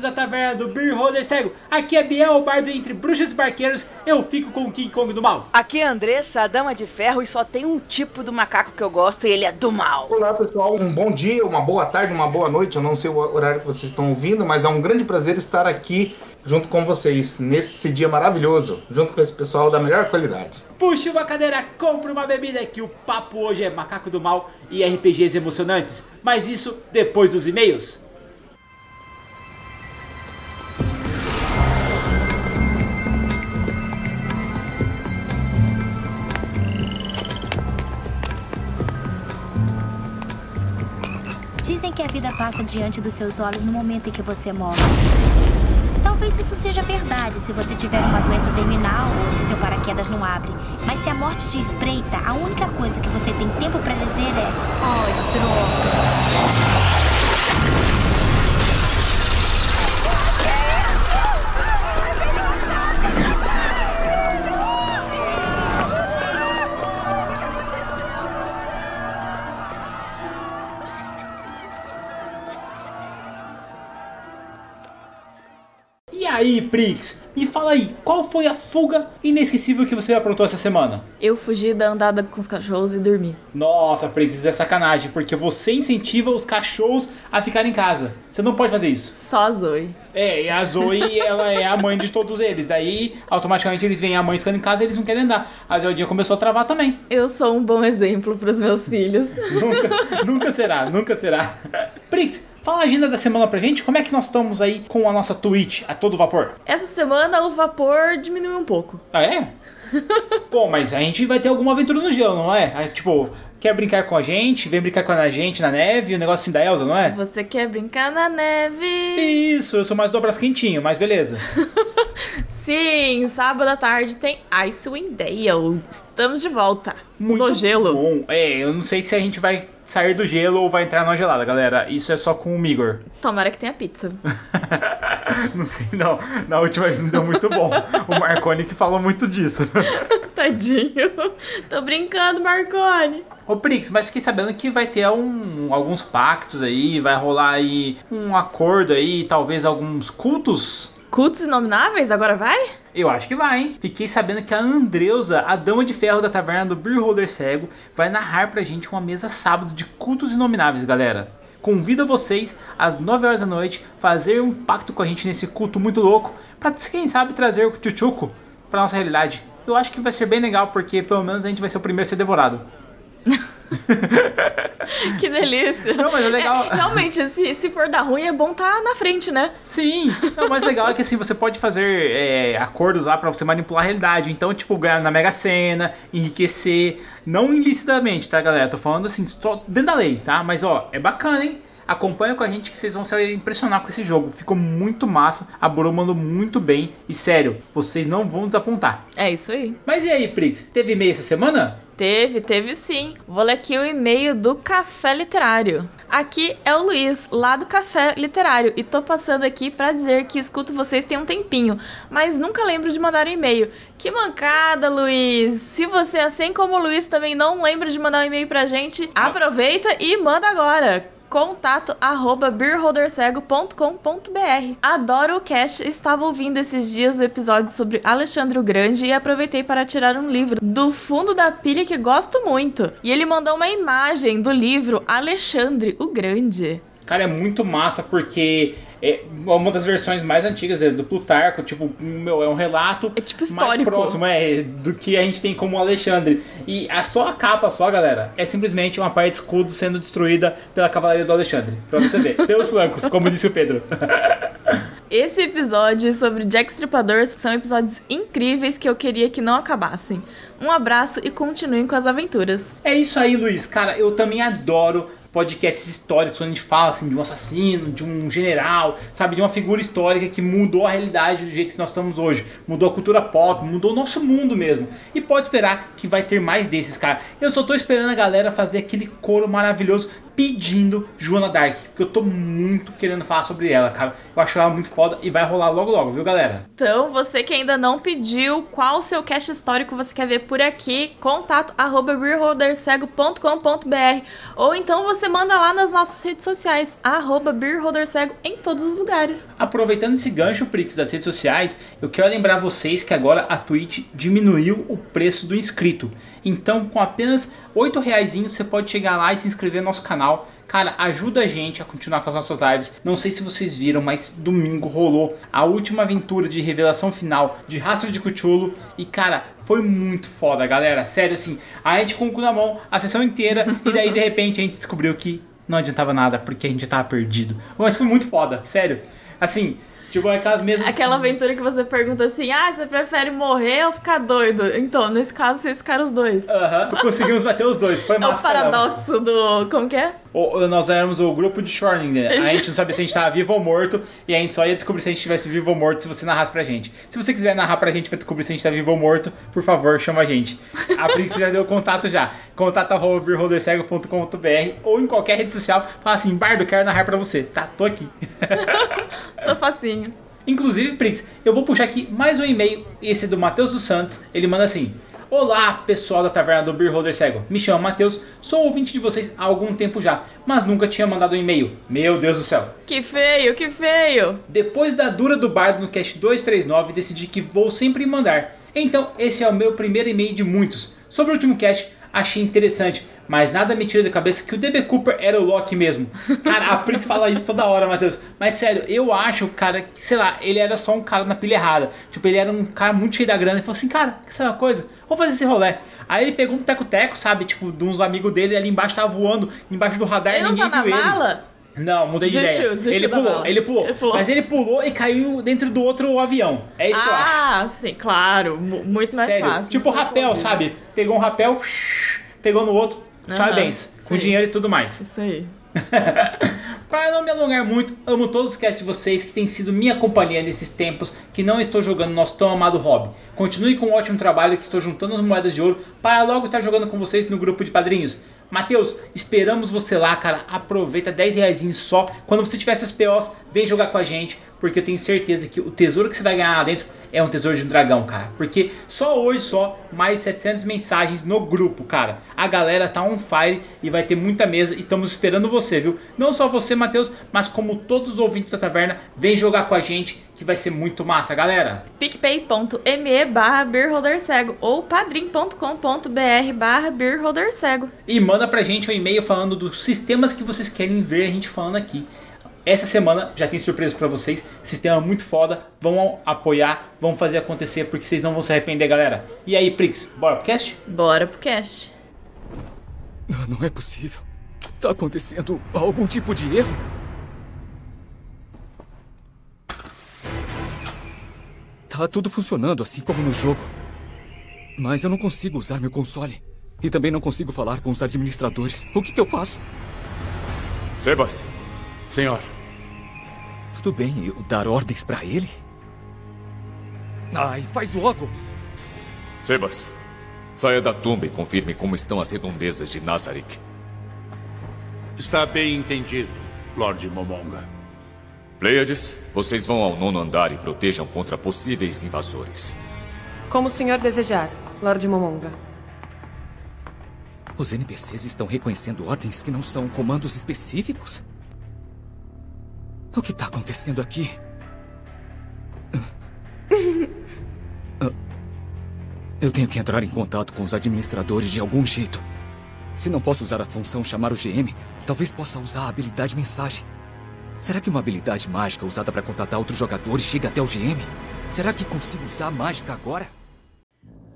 bem-vindos à taverna do Beer Holder Cego. Aqui é Biel, o bardo entre bruxas e barqueiros. Eu fico com o King Kong do mal. Aqui é Andressa, a dama de ferro, e só tem um tipo do macaco que eu gosto e ele é do mal. Olá pessoal, um bom dia, uma boa tarde, uma boa noite. Eu não sei o horário que vocês estão ouvindo, mas é um grande prazer estar aqui junto com vocês nesse dia maravilhoso, junto com esse pessoal da melhor qualidade. Puxe uma cadeira, compre uma bebida que o papo hoje é Macaco do Mal e RPGs emocionantes. Mas isso depois dos e-mails. Vida passa diante dos seus olhos no momento em que você morre. Talvez isso seja verdade se você tiver uma doença terminal ou se seu paraquedas não abre. Mas se a morte te espreita, a única coisa que você tem tempo para dizer é: Ai, droga. Aí, Prix? Me fala aí, qual foi a fuga inesquecível que você aprontou essa semana? Eu fugi da andada com os cachorros e dormi. Nossa, Prix, é sacanagem, porque você incentiva os cachorros a ficar em casa. Você não pode fazer isso. Só a Zoe. É, e a Zoe, ela é a mãe de todos eles. Daí, automaticamente, eles veem a mãe ficando em casa e eles não querem andar. A Zeldinha começou a travar também. Eu sou um bom exemplo para os meus filhos. nunca, nunca será, nunca será. Prix, fala a agenda da semana pra gente. Como é que nós estamos aí com a nossa Twitch a todo vapor? Essa semana o vapor diminuiu um pouco. Ah, é? Bom, mas a gente vai ter alguma aventura no gelo, não é? é? Tipo, quer brincar com a gente? Vem brincar com a gente na neve, o negocinho da Elsa, não é? Você quer brincar na neve? Isso, eu sou mais do abraço quentinho, mas beleza. Sim, sábado à tarde tem Icewind Dale. Estamos de volta. Muito no gelo. Bom. É, eu não sei se a gente vai sair do gelo ou vai entrar na gelada, galera. Isso é só com o Migor. Tomara que tenha pizza. não sei, não. Na última vez não deu muito bom. O Marconi que falou muito disso. Tadinho. Tô brincando, Marconi. Ô Prix, mas fiquei sabendo que vai ter um, alguns pactos aí, vai rolar aí um acordo aí, talvez alguns cultos. Cultos inomináveis? Agora vai? Eu acho que vai, hein? Fiquei sabendo que a Andreusa, a dama de ferro da taverna do Beer Holder Cego, vai narrar pra gente uma mesa sábado de cultos inomináveis, galera. Convido vocês às 9 horas da noite fazer um pacto com a gente nesse culto muito louco, pra quem sabe trazer o Tchutchuco pra nossa realidade. Eu acho que vai ser bem legal porque pelo menos a gente vai ser o primeiro a ser devorado. que delícia. Não, mas é legal. É, realmente, se, se for dar ruim, é bom estar tá na frente, né? Sim. Não, o mais legal é que assim, você pode fazer é, acordos lá para você manipular a realidade. Então, tipo, ganhar na Mega Sena, enriquecer. Não ilicitamente, tá, galera? Tô falando assim, só dentro da lei, tá? Mas ó, é bacana, hein? Acompanha com a gente que vocês vão se impressionar com esse jogo. Ficou muito massa, a Buru mandou muito bem. E sério, vocês não vão desapontar. É isso aí. Mas e aí, Prix? Teve e-mail essa semana? Teve, teve sim. Vou ler aqui o e-mail do Café Literário. Aqui é o Luiz, lá do Café Literário, e tô passando aqui para dizer que escuto vocês tem um tempinho, mas nunca lembro de mandar um e-mail. Que mancada, Luiz! Se você, assim como o Luiz, também não lembra de mandar um e-mail pra gente, aproveita e manda agora contato arroba beerholdercego.com.br. Adoro o cast, estava ouvindo esses dias o episódio sobre Alexandre o Grande e aproveitei para tirar um livro do fundo da pilha que gosto muito. E ele mandou uma imagem do livro Alexandre o Grande. Cara, é muito massa porque é uma das versões mais antigas é do Plutarco, tipo, meu, é um relato é tipo histórico. mais próximo é, do que a gente tem como Alexandre. E a, só a capa, só, galera, é simplesmente uma parte de escudo sendo destruída pela cavalaria do Alexandre. Pra você ver, pelos flancos, como disse o Pedro. Esse episódio sobre Jack Stripador são episódios incríveis que eu queria que não acabassem. Um abraço e continuem com as aventuras. É isso aí, Luiz. Cara, eu também adoro podcasts históricos, quando a gente fala assim, de um assassino, de um general, sabe, de uma figura histórica que mudou a realidade do jeito que nós estamos hoje, mudou a cultura pop, mudou o nosso mundo mesmo. E pode esperar que vai ter mais desses, cara. Eu só tô esperando a galera fazer aquele coro maravilhoso pedindo Joana Dark, porque eu tô muito querendo falar sobre ela, cara. Eu acho ela muito foda e vai rolar logo logo, viu, galera? Então, você que ainda não pediu, qual o seu cast histórico você quer ver por aqui? Contato arroba beerholdercego.com.br ou então você manda lá nas nossas redes sociais, arroba beerholdercego em todos os lugares. Aproveitando esse gancho, Prix, das redes sociais, eu quero lembrar vocês que agora a Twitch diminuiu o preço do inscrito. Então, com apenas R$ reais você pode chegar lá e se inscrever no nosso canal. Cara, ajuda a gente a continuar com as nossas lives. Não sei se vocês viram, mas domingo rolou a última aventura de revelação final de Rastro de Cthulhu. E, cara, foi muito foda, galera. Sério, assim, a gente com o cu na mão a sessão inteira. e daí, de repente, a gente descobriu que não adiantava nada, porque a gente tava perdido. Mas foi muito foda, sério. Assim, Tipo, aquelas mesmas. Aquela aventura que você pergunta assim: ah, você prefere morrer ou ficar doido? Então, nesse caso, vocês ficaram os dois. Aham, conseguimos bater os dois. Foi É massa. o paradoxo do. Como que é? O- nós éramos o grupo de Shorning, né? A gente não sabia se a gente tava vivo ou morto, e a gente só ia descobrir se a gente estivesse vivo ou morto se você narrasse pra gente. Se você quiser narrar pra gente pra descobrir se a gente tá vivo ou morto, por favor, chama a gente. A Prince já deu contato já. Contato ou em qualquer rede social, fala assim, Bardo, quero narrar pra você. Tá, tô aqui. Tô facinho. Inclusive, Prince, eu vou puxar aqui mais um e-mail, esse é do Matheus dos Santos. Ele manda assim: Olá, pessoal da Taverna do Beer Holder Cego. Me chamo Matheus, sou ouvinte de vocês há algum tempo já, mas nunca tinha mandado um e-mail. Meu Deus do céu. Que feio, que feio. Depois da dura do bardo no cast 239, decidi que vou sempre mandar. Então, esse é o meu primeiro e-mail de muitos. Sobre o último cast, achei interessante, mas nada me tira da cabeça que o DB Cooper era o Loki mesmo. Cara, a Prince fala isso toda hora, Matheus. Mas sério, eu acho, cara, que sei lá, ele era só um cara na pilha errada. Tipo, ele era um cara muito cheio da grana e falou assim: Cara, que sabe uma coisa? Vou fazer esse rolê. Aí ele pegou um teco-teco, sabe? Tipo, de uns amigos dele ali embaixo tava voando, embaixo do radar Ele e ninguém tá na viu ele. mala? Não, mudei de Desistiu, ideia. desistiu ele pulou, ele pulou, Ele pulou. Mas ele pulou e caiu dentro do outro avião. É isso que eu acho. Ah, sim, claro. mu- Muito mais Sério. fácil. tipo rapel, sabe? Pegou um rapel, pegou no outro, tchau e bens. Com dinheiro e tudo mais. Isso aí. Para não me alongar muito, amo todos os casts de vocês que têm sido minha companhia nesses tempos que não estou jogando nosso tão amado hobby. Continue com um ótimo trabalho que estou juntando as moedas de ouro para logo estar jogando com vocês no grupo de padrinhos. Matheus, esperamos você lá, cara. Aproveita 10 reais só. Quando você tiver essas POs, vem jogar com a gente. Porque eu tenho certeza que o tesouro que você vai ganhar lá dentro é um tesouro de um dragão, cara. Porque só hoje só, mais de 700 mensagens no grupo, cara. A galera tá on fire e vai ter muita mesa. Estamos esperando você, viu? Não só você, Matheus, mas como todos os ouvintes da taverna, vem jogar com a gente que vai ser muito massa, galera. picpay.me barra beerholdercego ou padrim.com.br barra beerholdercego. E manda pra gente um e-mail falando dos sistemas que vocês querem ver a gente falando aqui. Essa semana já tem surpresa pra vocês. Sistema muito foda. Vão apoiar, vão fazer acontecer porque vocês não vão se arrepender, galera. E aí, Prix, bora pro cast? Bora pro cast. Não, não é possível. Tá acontecendo algum tipo de erro? Tá tudo funcionando assim como no jogo. Mas eu não consigo usar meu console. E também não consigo falar com os administradores. O que, que eu faço? Sebas, senhor. Tudo bem eu dar ordens pra ele? Ai, faz logo! Sebas, saia da tumba e confirme como estão as redondezas de Nazarick. Está bem entendido, Lord Momonga. Pleiades, vocês vão ao nono andar e protejam contra possíveis invasores. Como o senhor desejar, Lord Momonga. Os NPCs estão reconhecendo ordens que não são comandos específicos? O que está acontecendo aqui? Ah, Eu tenho que entrar em contato com os administradores de algum jeito. Se não posso usar a função chamar o GM, talvez possa usar a habilidade mensagem. Será que uma habilidade mágica usada para contatar outros jogadores chega até o GM? Será que consigo usar a mágica agora?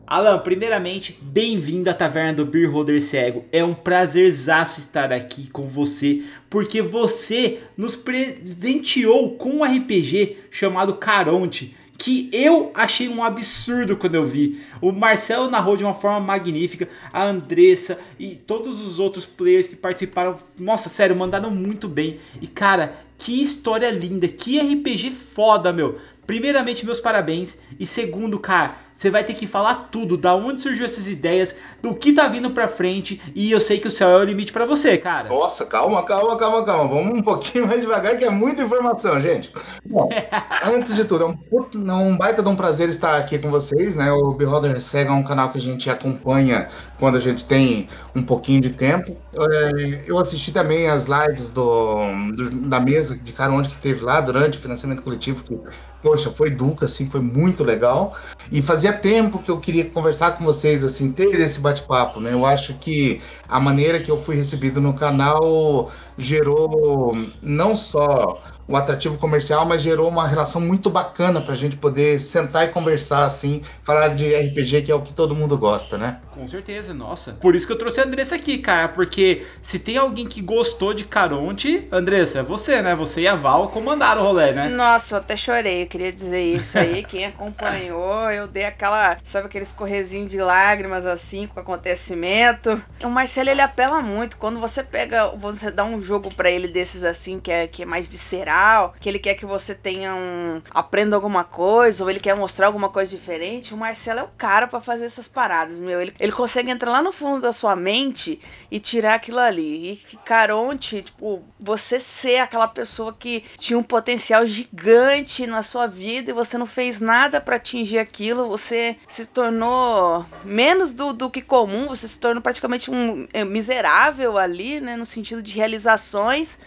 Alan, primeiramente, bem-vindo à Taverna do Beer Holder Cego. É um prazerzaço estar aqui com você, porque você nos presenteou com um RPG chamado Caronte, que eu achei um absurdo quando eu vi. O Marcelo narrou de uma forma magnífica, a Andressa e todos os outros players que participaram, nossa, sério, mandaram muito bem. E cara, que história linda, que RPG foda, meu. Primeiramente, meus parabéns. E segundo, cara, você vai ter que falar tudo, da onde surgiu essas ideias, do que tá vindo pra frente, e eu sei que o céu é o limite para você, cara. Nossa, calma, calma, calma, calma. Vamos um pouquinho mais devagar, que é muita informação, gente. Bom, antes de tudo, é um, um, baita de um prazer estar aqui com vocês, né? O Beholder Sega é um canal que a gente acompanha quando a gente tem um pouquinho de tempo. É, eu assisti também as lives do, do, da mesa de Caronde que teve lá durante o financiamento coletivo, que, poxa, foi duca, assim, foi muito legal. E fazia tempo que eu queria conversar com vocês, assim, ter esse bate-papo, né? Eu acho que a maneira que eu fui recebido no canal gerou não só o atrativo comercial, mas gerou uma relação muito bacana para a gente poder sentar e conversar assim, falar de RPG que é o que todo mundo gosta, né? Com certeza, nossa. Por isso que eu trouxe a Andressa aqui, cara, porque se tem alguém que gostou de Caronte, Andressa, é você, né? Você e a Val comandaram o rolê, né? Nossa, eu até chorei, eu queria dizer isso aí. Quem acompanhou, eu dei aquela, sabe aquele escorrezinho de lágrimas assim com o acontecimento. O Marcelo ele apela muito quando você pega, você dá um jogo para ele desses assim que é que é mais visceral que ele quer que você tenha um. aprenda alguma coisa, ou ele quer mostrar alguma coisa diferente, o Marcelo é o cara para fazer essas paradas, meu. Ele, ele consegue entrar lá no fundo da sua mente e tirar aquilo ali. E Caronte, tipo, você ser aquela pessoa que tinha um potencial gigante na sua vida e você não fez nada para atingir aquilo, você se tornou menos do, do que comum, você se tornou praticamente um é, miserável ali, né, no sentido de realizações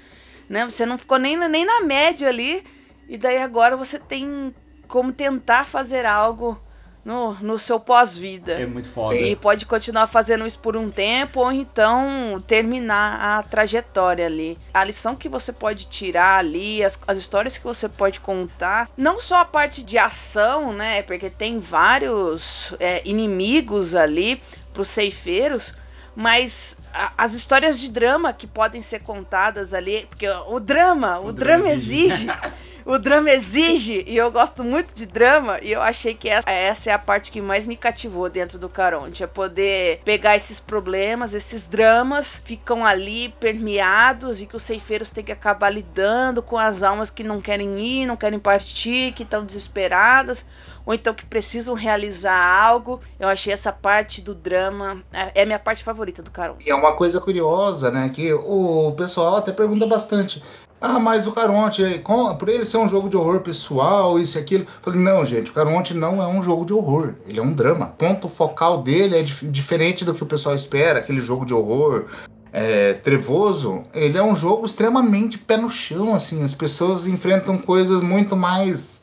né? Você não ficou nem, nem na média ali, e daí agora você tem como tentar fazer algo no, no seu pós-vida. É muito foda. E pode continuar fazendo isso por um tempo, ou então terminar a trajetória ali. A lição que você pode tirar ali, as, as histórias que você pode contar, não só a parte de ação, né? Porque tem vários é, inimigos ali para os ceifeiros, mas as histórias de drama que podem ser contadas ali, porque o drama, o, o drama, drama, exige. o drama exige, e eu gosto muito de drama, e eu achei que essa, é a parte que mais me cativou dentro do Caronte, é poder pegar esses problemas, esses dramas, ficam ali permeados e que os ceifeiros têm que acabar lidando com as almas que não querem ir, não querem partir, que estão desesperadas, ou então que precisam realizar algo. Eu achei essa parte do drama é, é a minha parte favorita do Caronte. É uma coisa curiosa, né? Que o pessoal até pergunta bastante. Ah, mas o Caronte, por ele ser um jogo de horror pessoal, isso e aquilo. Falei, não, gente, o Caronte não é um jogo de horror. Ele é um drama. O ponto focal dele é dif diferente do que o pessoal espera, aquele jogo de horror é, trevoso. Ele é um jogo extremamente pé no chão, assim. As pessoas enfrentam coisas muito mais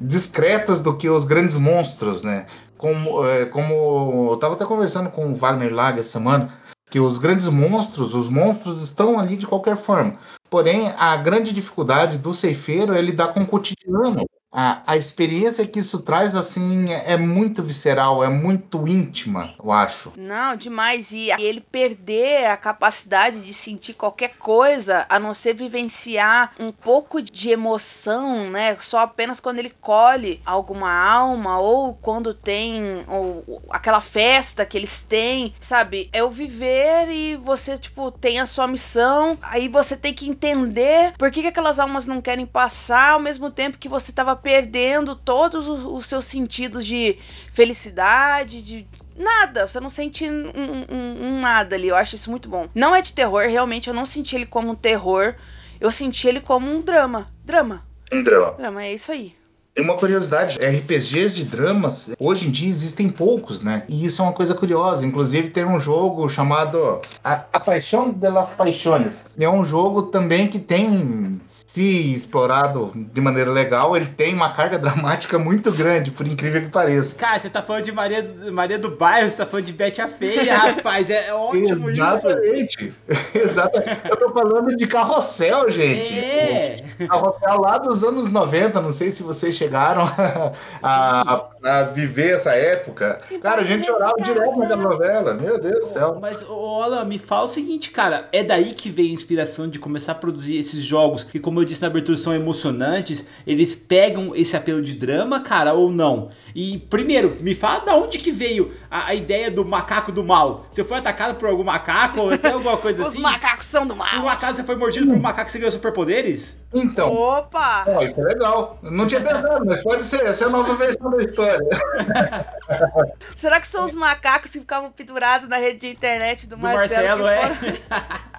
discretas do que os grandes monstros, né? Como, é, como eu estava até conversando com o Wagner Lag essa semana, que os grandes monstros, os monstros estão ali de qualquer forma. Porém, a grande dificuldade do ceifeiro é lidar com o cotidiano a, a experiência que isso traz, assim, é, muito visceral, é muito íntima, eu acho. Não, demais. E ele perder a capacidade de sentir qualquer coisa, a não ser vivenciar um pouco de emoção, né? Só apenas quando ele colhe alguma alma, ou quando tem ou, aquela festa que eles têm, sabe? É o viver e você, tipo, tem a sua missão, aí você tem que entender por que, que aquelas almas não querem passar ao mesmo tempo que você estava perdendo todos os, os seus sentidos de felicidade, de nada, você não sente um, um, um, nada ali. Eu acho isso muito bom. Não é de terror, realmente, eu não senti ele como um terror, eu senti ele como um drama. Drama. Um drama. Drama, é isso aí. Uma curiosidade, RPGs de dramas, hoje em dia existem poucos, né? E isso é uma coisa curiosa. Inclusive tem um jogo chamado A, A Paixão de las Paixões. É um jogo também que tem, se explorado de maneira legal, ele tem uma carga dramática muito grande, por incrível que pareça. Cara, você tá falando de Maria, Maria do Bairro, você tá falando de Bete a Feia, rapaz. É, é ótimo Exatamente. Exatamente. Eu tô falando de carrossel, gente. É. Carrossel lá dos anos 90, não sei se vocês chegaram chegaram a, a, viver essa época. Cara, a gente chorava direto naquela novela. Meu Deus do céu. Mas, olha, me fala o seguinte, cara. É daí que vem a inspiração de começar a produzir esses jogos que, como eu disse na abertura, são emocionantes. Eles pegam esse apelo de drama, cara, ou não? E, primeiro, me fala da onde que veio a, a ideia do macaco do mal. Você foi atacado por algum macaco ou até alguma coisa Os assim? Os macacos são do mal. Por um acaso você foi mordido por um macaco e você ganhou superpoderes? Então. Opa! Ó, isso é legal. Não tinha pensado, mas pode ser. Essa é a nova versão da história. Será que são os macacos que ficavam pendurados na rede de internet do, Do Marcelo? Marcelo, é.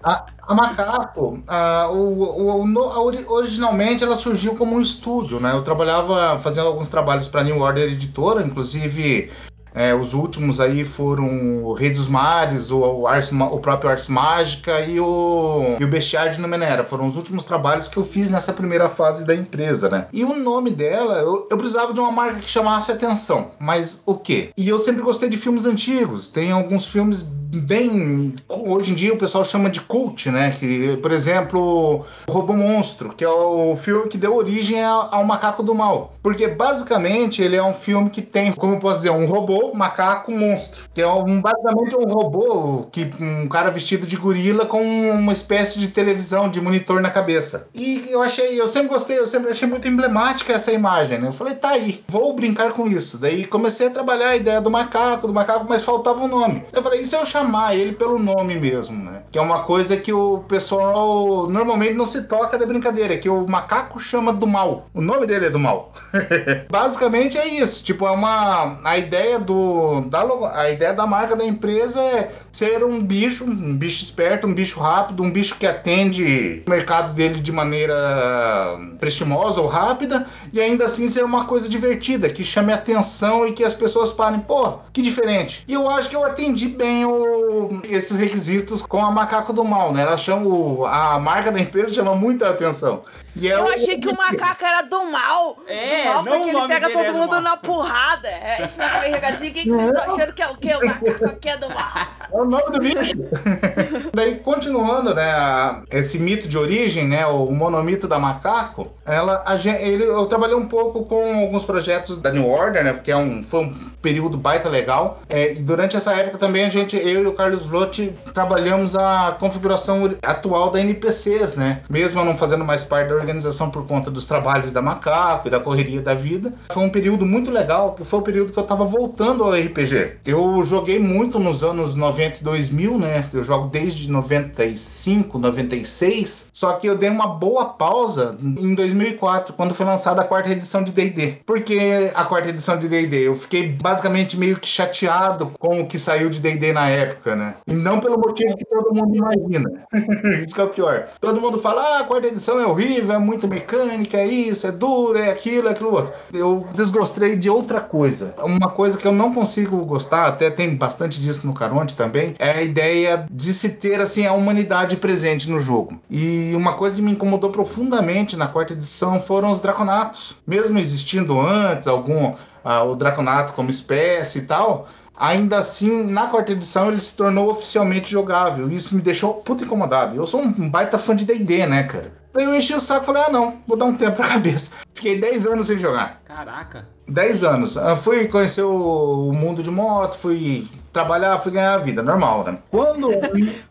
A, a Macaco, a, o, o- a ori- originalmente ela surgiu como um estúdio, né? Eu trabalhava fazendo alguns trabalhos para New Order Editora, inclusive é, os últimos aí foram o Rei dos Mares, o, o, Ars o próprio Ars Mágica e o, e o Bestiário de Numenera. Foram os últimos trabalhos que eu fiz nessa primeira fase da empresa, né? E o nome dela, eu, eu precisava de uma marca que chamasse atenção. Mas o quê? E eu sempre gostei de filmes antigos. Tem alguns filmes bem. Hoje em dia o pessoal chama de cult, né? Que, por exemplo, o Robô Monstro, que é o filme que deu origem ao Macaco do Mal. Porque basicamente ele é um filme que tem, como posso dizer, um robô, macaco, monstro. Que é um, basicamente um robô que um cara vestido de gorila com uma espécie de televisão, de monitor na cabeça. E eu achei, eu sempre gostei, eu sempre achei muito emblemática essa imagem, né? Eu falei, tá aí, vou brincar com isso. Daí comecei a trabalhar a ideia do macaco, do macaco, mas faltava um nome. Eu falei, e se eu chamar ele pelo nome mesmo, né? Que é uma coisa que o pessoal normalmente não se toca da brincadeira, que o macaco chama do mal. O nome dele é do mal. Basicamente é isso. Tipo, é uma. A ideia do. Da, a ideia da marca da empresa é ser um bicho, um bicho esperto, um bicho rápido, um bicho que atende o mercado dele de maneira prestimosa ou rápida, e ainda assim ser uma coisa divertida, que chame atenção e que as pessoas parem, pô, que diferente. E eu acho que eu atendi bem o- esses requisitos com a Macaco do Mal, né? Ela chama o- a marca da empresa chama muita atenção. E é Eu o- achei que o macaco era do mal. É, do mal não porque o ele pega é todo do mundo mal. na porrada. É, isso vai comer assim. Quem que vocês estão achando que é o quê? O macaco aqui é do mal. O nome do bicho. Daí, continuando, né, esse mito de origem, né, o monomito da macaco, ela, a ele, eu trabalhei um pouco com alguns projetos da New Order, né, porque é um, foi um período baita legal. É, e durante essa época também a gente, eu e o Carlos Vlotti, trabalhamos a configuração atual da NPCs, né, mesmo não fazendo mais parte da organização por conta dos trabalhos da macaco e da correria da vida. Foi um período muito legal, que foi o período que eu tava voltando ao RPG. Eu joguei muito nos anos 90 e 2000, né? Eu jogo desde 95, 96. Só que eu dei uma boa pausa em 2004, quando foi lançada a quarta edição de D&D. Por que a quarta edição de D&D? Eu fiquei basicamente meio que chateado com o que saiu de D&D na época, né? E não pelo motivo que todo mundo imagina. isso que é o pior. Todo mundo fala, ah, a quarta edição é horrível, é muito mecânica, é isso, é duro, é aquilo, é aquilo outro. Eu desgostei de outra coisa. Uma coisa que eu não consigo gostar, até tem bastante disso no Caronte também, é a ideia de se ter assim a humanidade presente no jogo. E uma coisa que me incomodou profundamente na quarta edição foram os draconatos. Mesmo existindo antes algum ah, o draconato como espécie e tal, Ainda assim, na quarta edição ele se tornou oficialmente jogável. E isso me deixou puto incomodado. Eu sou um baita fã de DD, né, cara? Daí eu enchi o saco e falei: ah, não, vou dar um tempo pra cabeça. Fiquei 10 anos sem jogar. Caraca. 10 anos. Ah, Fui conhecer o mundo de moto, fui trabalhar, fui ganhar a vida, normal, né? Quando.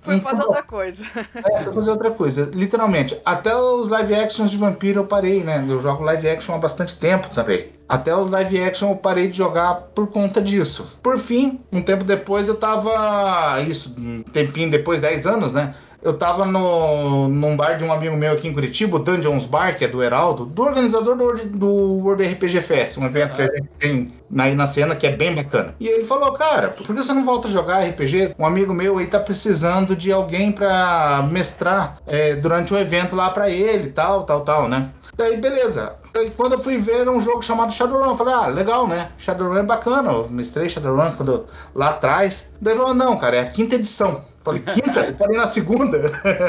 Foi fazer outra coisa. É, fui fazer outra coisa, literalmente. Até os live actions de vampiro eu parei, né? Eu jogo live action há bastante tempo também. Até os live action eu parei de jogar por conta disso. Por fim, um tempo depois eu tava. Isso, um tempinho depois, 10 anos, né? Eu tava no, num bar de um amigo meu aqui em Curitiba, o Dungeons Bar, que é do Heraldo, do organizador do, do World RPG Fest, um evento que a gente tem aí na cena que é bem bacana. E ele falou, cara, por que você não volta a jogar RPG? Um amigo meu aí tá precisando de alguém pra mestrar é, durante o evento lá pra ele, tal, tal, tal, né? Daí, beleza. Daí, quando eu fui ver, era um jogo chamado Shadowrun. Eu falei, ah, legal, né? Shadowrun é bacana. Eu mestrei Shadowrun quando, lá atrás. Daí ele falou, não, cara, é a quinta edição. Eu Falei, quinta? Eu falei na segunda.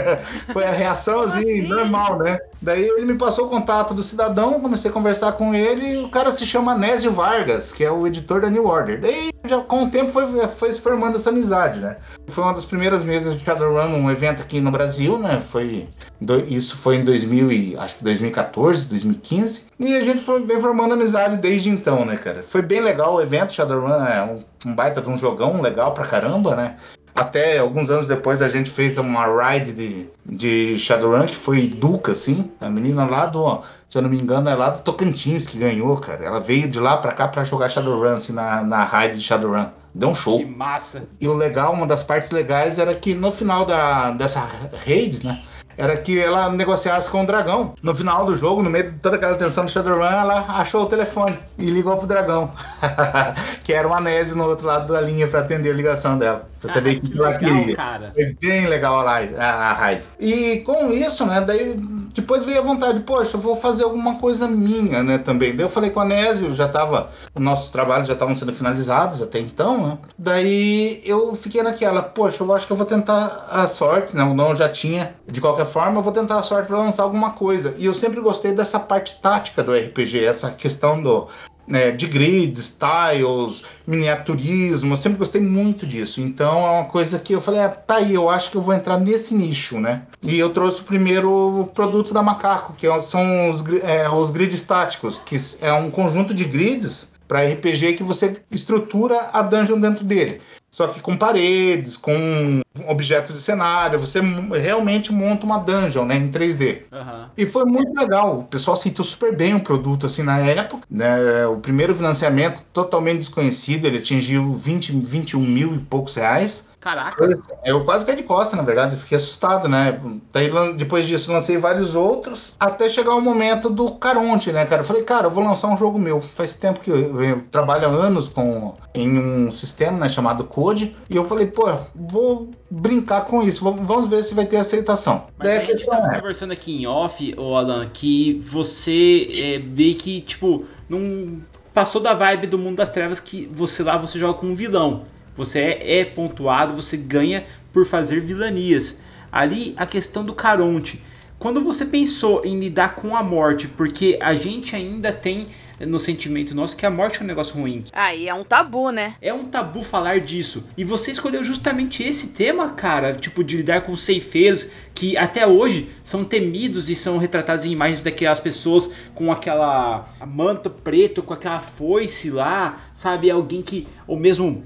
Foi a reação assim, assim? normal, né? Daí ele me passou o contato do cidadão, comecei a conversar com ele. E o cara se chama Nésio Vargas, que é o editor da New Order. Daí, já, com o tempo, foi, foi se formando essa amizade, né? Foi uma das primeiras mesas de Shadowrun, um evento aqui no Brasil, né? Foi, do- isso foi em 2000 e, acho que 2014, 2015. E a gente foi, vem formando amizade desde então, né, cara? Foi bem legal o evento. Shadowrun é um, um baita de um jogão legal pra caramba, né? Até alguns anos depois a gente fez uma ride de, de Shadowrun, que foi Duca, assim. A menina lá do, se eu não me engano, é lá do Tocantins que ganhou, cara. Ela veio de lá pra cá pra jogar Shadowrun, assim, na, na ride de Shadowrun. Deu um show. Que massa. E o legal, uma das partes legais era que no final da, dessa raids, né? Era que ela negociasse com o dragão. No final do jogo, no meio de toda aquela tensão do Shadowrun, ela achou o telefone e ligou pro dragão. que era o Anésio no outro lado da linha para atender a ligação dela. Pra saber o que, que ela legal, queria. cara. Foi bem legal a, live, a, a raid. E com isso, né, daí depois veio a vontade, poxa, eu vou fazer alguma coisa minha, né, também. Daí eu falei com o Anésio, já tava, os nossos trabalhos já estavam sendo finalizados até então, né. Daí eu fiquei naquela, poxa, eu acho que eu vou tentar a sorte, né, o não já tinha. De qualquer forma, eu vou tentar a sorte para lançar alguma coisa. E eu sempre gostei dessa parte tática do RPG, essa questão do né, de grids, tiles, miniaturismo, eu sempre gostei muito disso. Então é uma coisa que eu falei, ah, tá aí, eu acho que eu vou entrar nesse nicho, né? E eu trouxe o primeiro produto da Macaco, que são os, é, os grids táticos, que é um conjunto de grids para RPG que você estrutura a dungeon dentro dele. Só que com paredes, com objetos de cenário, você realmente monta uma dungeon, né, em 3D. Uhum. E foi muito legal. O pessoal aceitou super bem o produto assim na época. Né? O primeiro financiamento totalmente desconhecido, ele atingiu 20, 21 mil e poucos reais. Caraca. Eu quase caí de costa, na verdade, fiquei assustado, né? Daí, depois disso, lancei vários outros, até chegar o momento do Caronte, né, cara? Eu falei, cara, eu vou lançar um jogo meu. Faz tempo que eu, eu trabalho há anos com, em um sistema né, chamado Code, e eu falei, pô, vou brincar com isso, vamos ver se vai ter aceitação. Mas Daí a gente tava é. conversando aqui em off, ô Alan, que você é, vê que, tipo, não passou da vibe do mundo das trevas que você lá você joga com um vilão. Você é, é pontuado, você ganha por fazer vilanias. Ali a questão do Caronte. Quando você pensou em lidar com a morte, porque a gente ainda tem no sentimento nosso que a morte é um negócio ruim. Ah, e é um tabu, né? É um tabu falar disso. E você escolheu justamente esse tema, cara, tipo de lidar com ceifeiros que até hoje são temidos e são retratados em imagens daquelas pessoas com aquela manto preto, com aquela foice lá, sabe? Alguém que ou mesmo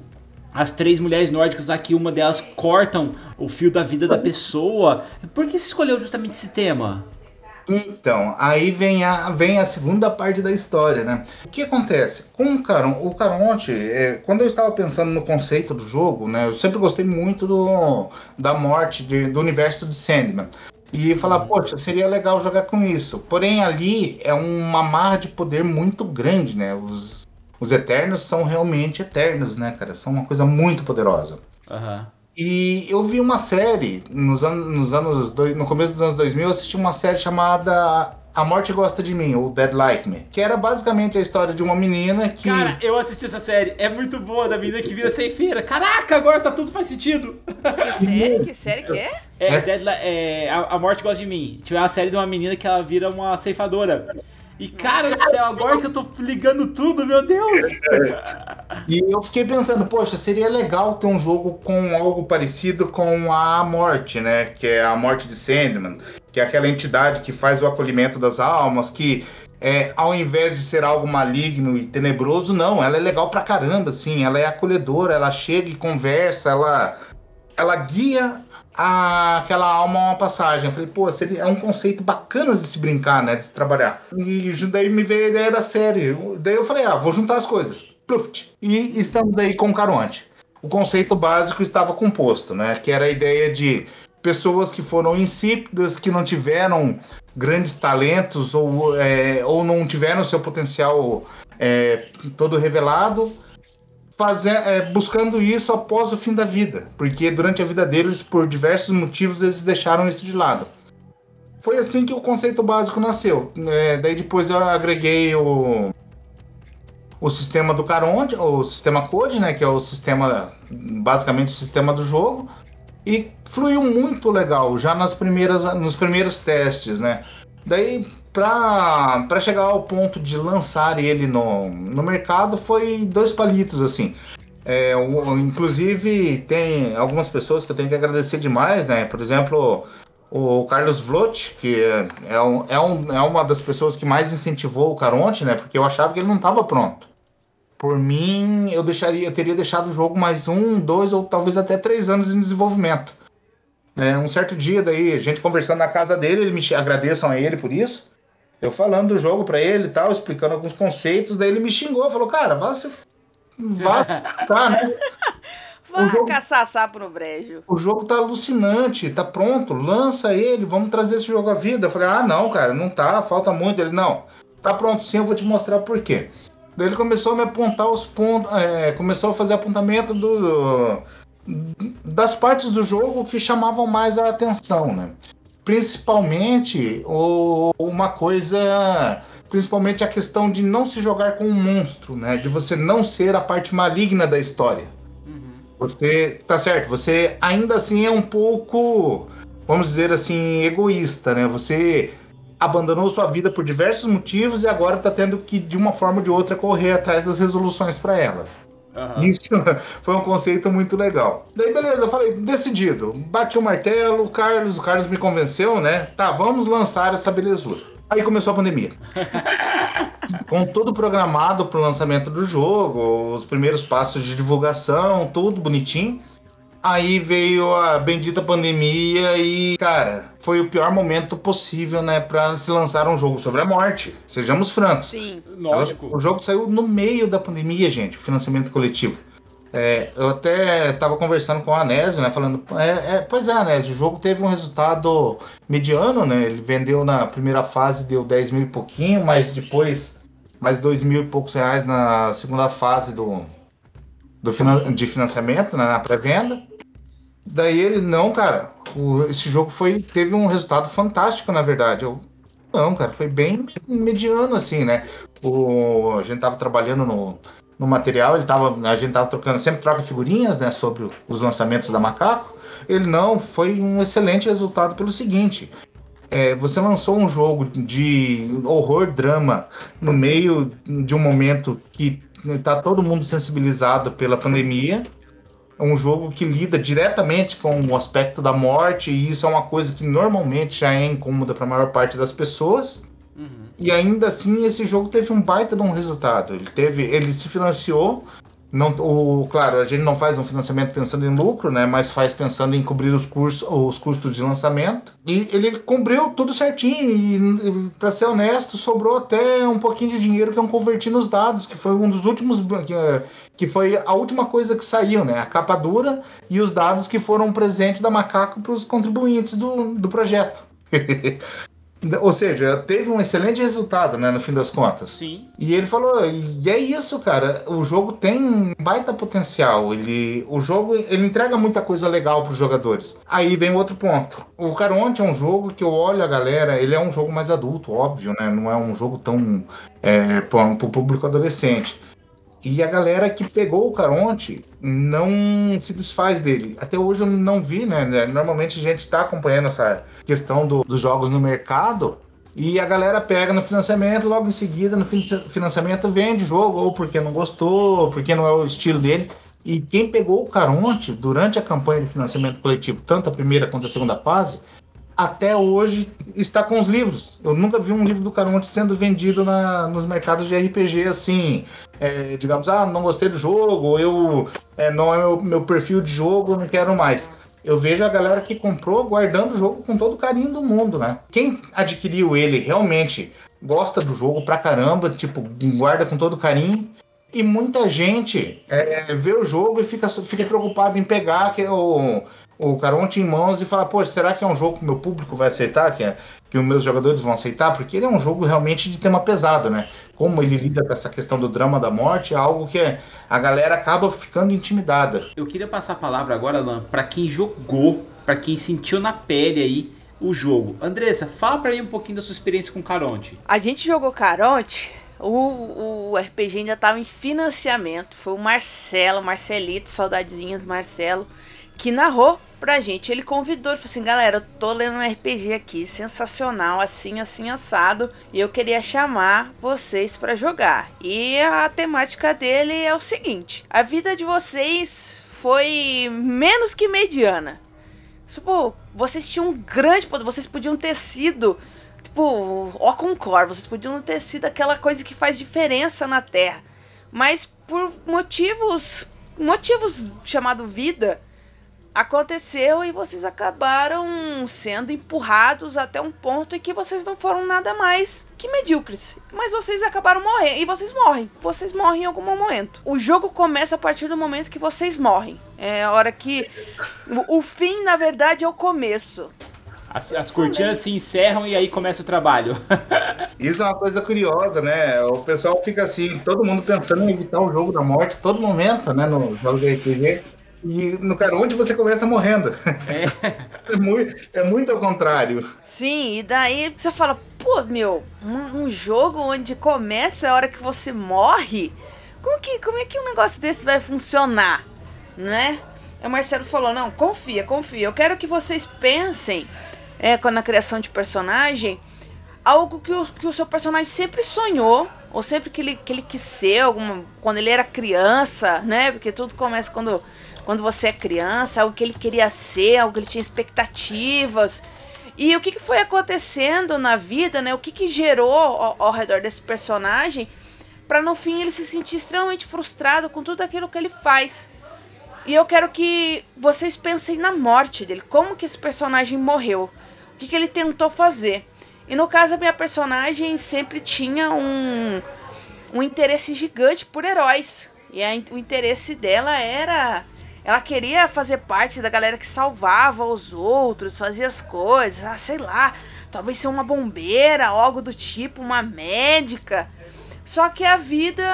as três mulheres nórdicas aqui, uma delas cortam o fio da vida da pessoa. Por que você escolheu justamente esse tema? Então, aí vem a, vem a segunda parte da história, né? O que acontece? Com o, Caron, o Caronte, é, quando eu estava pensando no conceito do jogo, né? Eu sempre gostei muito do, da morte, de, do universo de Sandman. E falar, uhum. poxa, seria legal jogar com isso. Porém, ali é uma marra de poder muito grande, né? Os, os Eternos são realmente eternos, né, cara? São uma coisa muito poderosa. Uhum. E eu vi uma série nos, an nos anos dois, no começo dos anos 2000, eu assisti uma série chamada A Morte Gosta de Mim, ou Dead Like Me, que era basicamente a história de uma menina que Cara, eu assisti essa série, é muito boa da menina que vira ceifeira. Caraca, agora tá tudo faz sentido. Que série? Que série que é? É, é a, a Morte Gosta de Mim. Tinha uma série de uma menina que ela vira uma ceifadora. E cara do céu, agora que eu tô ligando tudo, meu Deus! E eu fiquei pensando, poxa, seria legal ter um jogo com algo parecido com a Morte, né? Que é a Morte de Sandman, que é aquela entidade que faz o acolhimento das almas, que é, ao invés de ser algo maligno e tenebroso, não, ela é legal pra caramba, assim, ela é acolhedora, ela chega e conversa, ela, ela guia a, aquela alma a uma passagem. Eu falei, pô, seria, é um conceito bacana de se brincar, né? De se trabalhar. E daí me veio a ideia da série. Daí eu falei, ah, vou juntar as coisas. Pluft. E estamos aí com o Caronte. O conceito básico estava composto, né? Que era a ideia de pessoas que foram insípidas, que não tiveram grandes talentos ou, é, ou não tiveram seu potencial é, todo revelado fazer, é, buscando isso após o fim da vida, porque durante a vida deles, por diversos motivos, eles deixaram isso de lado. Foi assim que o conceito básico nasceu. É, daí depois eu agreguei o, o sistema do Caronte, o sistema Code, né, que é o sistema, basicamente o sistema do jogo, e fluiu muito legal já nas primeiras, nos primeiros testes, né. Daí para chegar ao ponto de lançar ele no, no mercado foi dois palitos assim. É, o, inclusive tem algumas pessoas que eu tenho que agradecer demais, né? Por exemplo, o Carlos Vlot, que é, é, é, um, é uma das pessoas que mais incentivou o Caronte, né? Porque eu achava que ele não estava pronto. Por mim, eu deixaria, eu teria deixado o jogo mais um, dois ou talvez até três anos em desenvolvimento. É, um certo dia daí, a gente conversando na casa dele, ele me agradeçam a ele por isso. Eu falando do jogo para ele e tal, explicando alguns conceitos, daí ele me xingou, falou, cara, vá se. Vá, tá, né? Vá o jogo, caçar sapo no brejo. o jogo tá alucinante, tá pronto, lança ele, vamos trazer esse jogo à vida. Eu falei, ah, não, cara, não tá, falta muito. Ele, não, tá pronto sim, eu vou te mostrar por quê. Daí ele começou a me apontar os pontos, é, começou a fazer apontamento do, das partes do jogo que chamavam mais a atenção, né? Principalmente o- uma coisa, principalmente a questão de não se jogar com um monstro, né? De você não ser a parte maligna da história. Você tá certo, você ainda assim é um pouco, vamos dizer assim, egoísta, né? Você abandonou sua vida por diversos motivos e agora tá tendo que de uma forma ou de outra correr atrás das resoluções para elas. Aham. Isso foi um conceito muito legal. Daí, beleza, eu falei, decidido. Bati o martelo, o Carlos, o Carlos me convenceu, né? Tá, vamos lançar essa belezura. Aí começou a pandemia. Com tudo programado pro lançamento do jogo, os primeiros passos de divulgação, tudo bonitinho. Aí veio a bendita pandemia e, cara, foi o pior momento possível, né, para se lançar um jogo sobre a morte. Sejamos francos. Sim. Lógico. O jogo saiu no meio da pandemia, gente, o financiamento coletivo. É, eu até estava conversando com o Anésio, né? Falando, é, é, pois é, Anésio, o jogo teve um resultado mediano, né? Ele vendeu na primeira fase, deu 10 mil e pouquinho, mas depois mais 2 mil e poucos reais na segunda fase do, do finan- de financiamento, né, na pré-venda. Daí ele, não, cara, o- esse jogo foi teve um resultado fantástico, na verdade. Eu, não, cara, foi bem mediano, assim, né? O, a gente tava trabalhando no, no material, ele tava, a gente tava trocando, sempre troca figurinhas, né, sobre os lançamentos da Macaco. Ele, não, foi um excelente resultado pelo seguinte. é, você lançou um jogo de horror drama no meio de um momento que tá todo mundo sensibilizado pela pandemia. É um jogo que lida diretamente com o aspecto da morte, e isso é uma coisa que normalmente já é incômoda para a maior parte das pessoas. E ainda assim esse jogo teve um baita de um resultado. Ele teve, ele se financiou. Não, o, claro, a gente não faz um financiamento pensando em lucro, né? Mas faz pensando em cobrir os, cursos, os custos de lançamento. E ele cobriu tudo certinho. E, para ser honesto, sobrou até um pouquinho de dinheiro que eu converti nos dados, que foi um dos últimos. Que, que foi a última coisa que saiu, né? A capa dura e os dados que foram um presente da Macaco para os contribuintes do, do projeto. Ou seja, teve um excelente resultado, né, no fim das contas. Sim. E ele falou, e é isso, cara. O jogo tem um baita potencial. Ele, o jogo, ele entrega muita coisa legal para os jogadores. Aí vem outro ponto. O Caronte é um jogo que eu olho a galera. Ele é um jogo mais adulto, óbvio, né? Não é um jogo tão é, para o público adolescente. E a galera que pegou o Caronte não se desfaz dele. Até hoje eu não vi, né? Normalmente a gente está acompanhando essa questão do- dos jogos no mercado. E a galera pega no financiamento, logo em seguida, no fin- financiamento, vende o jogo, ou porque não gostou, ou porque não é o estilo dele. E quem pegou o Caronte durante a campanha de financiamento coletivo, tanto a primeira quanto a segunda fase, até hoje está com os livros. Eu nunca vi um livro do Caronte sendo vendido na- nos mercados de RPG assim. é, digamos, ah, não gostei do jogo, eu é, não é meu, meu perfil de jogo, não quero mais. Eu vejo a galera que comprou guardando o jogo com todo o carinho do mundo, né? Quem adquiriu ele realmente gosta do jogo pra caramba, tipo, guarda com todo carinho. E muita gente é, vê o jogo e fica, fica preocupado em pegar que é o, Caronte em mãos e falar, pô, será que é um jogo que o meu público vai aceitar? Que, é- que os meus jogadores vão aceitar? Porque ele é um jogo realmente de tema pesado, né? Como ele lida com essa questão do drama da morte, é algo que a galera acaba ficando intimidada. Eu queria passar a palavra agora, Alan, pra quem jogou, pra quem sentiu na pele aí o jogo. Andressa, fala pra mim um pouquinho da sua experiência com Caronte. A gente jogou Caronte, o, o RPG ainda tava em financiamento. Foi o Marcelo, Marcelito, saudadezinhas, Marcelo, que narrou pra gente. Ele convidou, ele falou assim: galera, eu tô lendo um RPG aqui, sensacional, assim, assim, assado. E eu queria chamar vocês pra jogar. E a temática dele é o seguinte: a vida de vocês foi menos que mediana. Tipo, vocês tinham um grande poder, vocês podiam ter sido tipo, ó Concor, vocês podiam ter sido aquela coisa que faz diferença na Terra. Mas por motivos motivos chamado vida, aconteceu e vocês acabaram sendo empurrados até um ponto em que vocês não foram nada mais que medíocres. Mas vocês acabaram morrendo e vocês morrem. Vocês morrem em algum momento. O jogo começa a partir do momento que vocês morrem. É a hora que o, o fim, na verdade, é o começo. As, as cortinas se encerram e aí começa o trabalho. Isso é uma coisa curiosa, né? O pessoal fica assim, todo mundo pensando em evitar o jogo da morte todo momento, né? No jogo de RPG. E no cara, onde você começa morrendo. É. é, muito, é muito ao contrário. Sim, e daí você fala, pô, meu, um, um jogo onde começa a hora que você morre? Como, que, como é que um negócio desse vai funcionar? Né? O Marcelo falou, não, confia, confia. Eu quero que vocês pensem é, na criação de personagem, algo que o, que o seu personagem sempre sonhou, ou sempre que ele, que ele quis ser, alguma, quando ele era criança, né? Porque tudo começa quando, quando você é criança, algo que ele queria ser, algo que ele tinha expectativas. E o que, que foi acontecendo na vida, né? O que, que gerou ao, ao redor desse personagem para no fim ele se sentir extremamente frustrado com tudo aquilo que ele faz. E eu quero que vocês pensem na morte dele, como que esse personagem morreu que, que ele tentou fazer. E no caso, a minha personagem sempre tinha um, um interesse gigante por heróis. E a, o interesse dela era. Ela queria fazer parte da galera que salvava os outros, fazia as coisas, ah, sei lá, talvez ser uma bombeira, algo do tipo, uma médica. Só que a vida,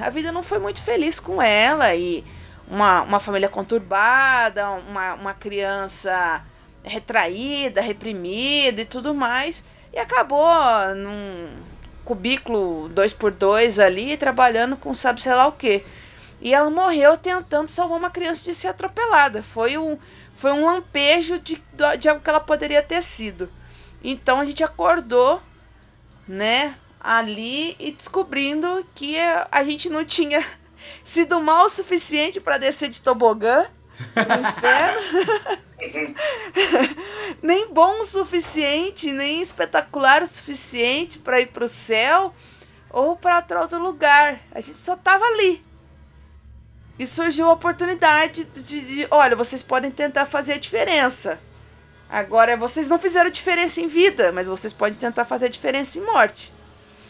a vida não foi muito feliz com ela e uma, uma família conturbada, uma, uma criança retraída, reprimida e tudo mais, e acabou num cubículo 2 por 2 ali, trabalhando com sabe sei lá o que. E ela morreu tentando salvar uma criança de ser atropelada. Foi um, foi um lampejo de, de algo que ela poderia ter sido. Então a gente acordou, né, ali e descobrindo que a gente não tinha sido mal o suficiente para descer de tobogã no inferno. nem bom o suficiente, nem espetacular o suficiente para ir para o céu ou para outro lugar. A gente só tava ali. E surgiu a oportunidade de, de, olha, vocês podem tentar fazer a diferença. Agora, vocês não fizeram diferença em vida, mas vocês podem tentar fazer a diferença em morte.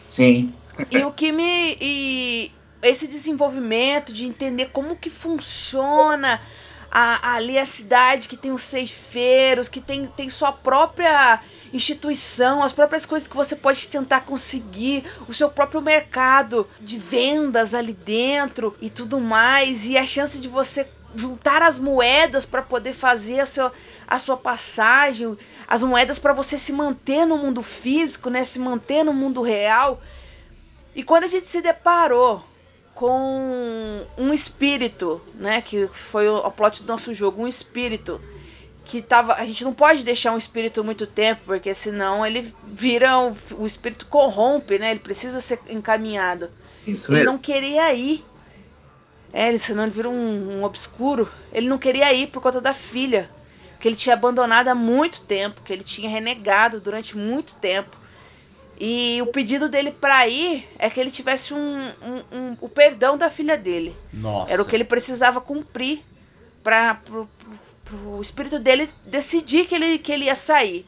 Sim. E o que me. E esse desenvolvimento de entender como que funciona a, ali a cidade que tem os ceifeiros, que tem, tem sua própria instituição, as próprias coisas que você pode tentar conseguir, o seu próprio mercado de vendas ali dentro e tudo mais, e a chance de você juntar as moedas para poder fazer a sua, a sua passagem, as moedas para você se manter no mundo físico, né, se manter no mundo real. E quando a gente se deparou com um espírito, né? Que foi o, plot do nosso jogo, um espírito que tava. A gente não pode deixar um espírito muito tempo, porque senão ele vira. O, o espírito corrompe, né? Ele precisa ser encaminhado. Isso ele mesmo. não queria ir. É, ele, senão ele vira um, um obscuro. Ele não queria ir por conta da filha. Que ele tinha abandonado há muito tempo, que ele tinha renegado durante muito tempo. E o pedido dele para ir é que ele tivesse um, um, um, o perdão da filha dele. Nossa. Era o que ele precisava cumprir para o espírito dele decidir que ele, que ele ia sair,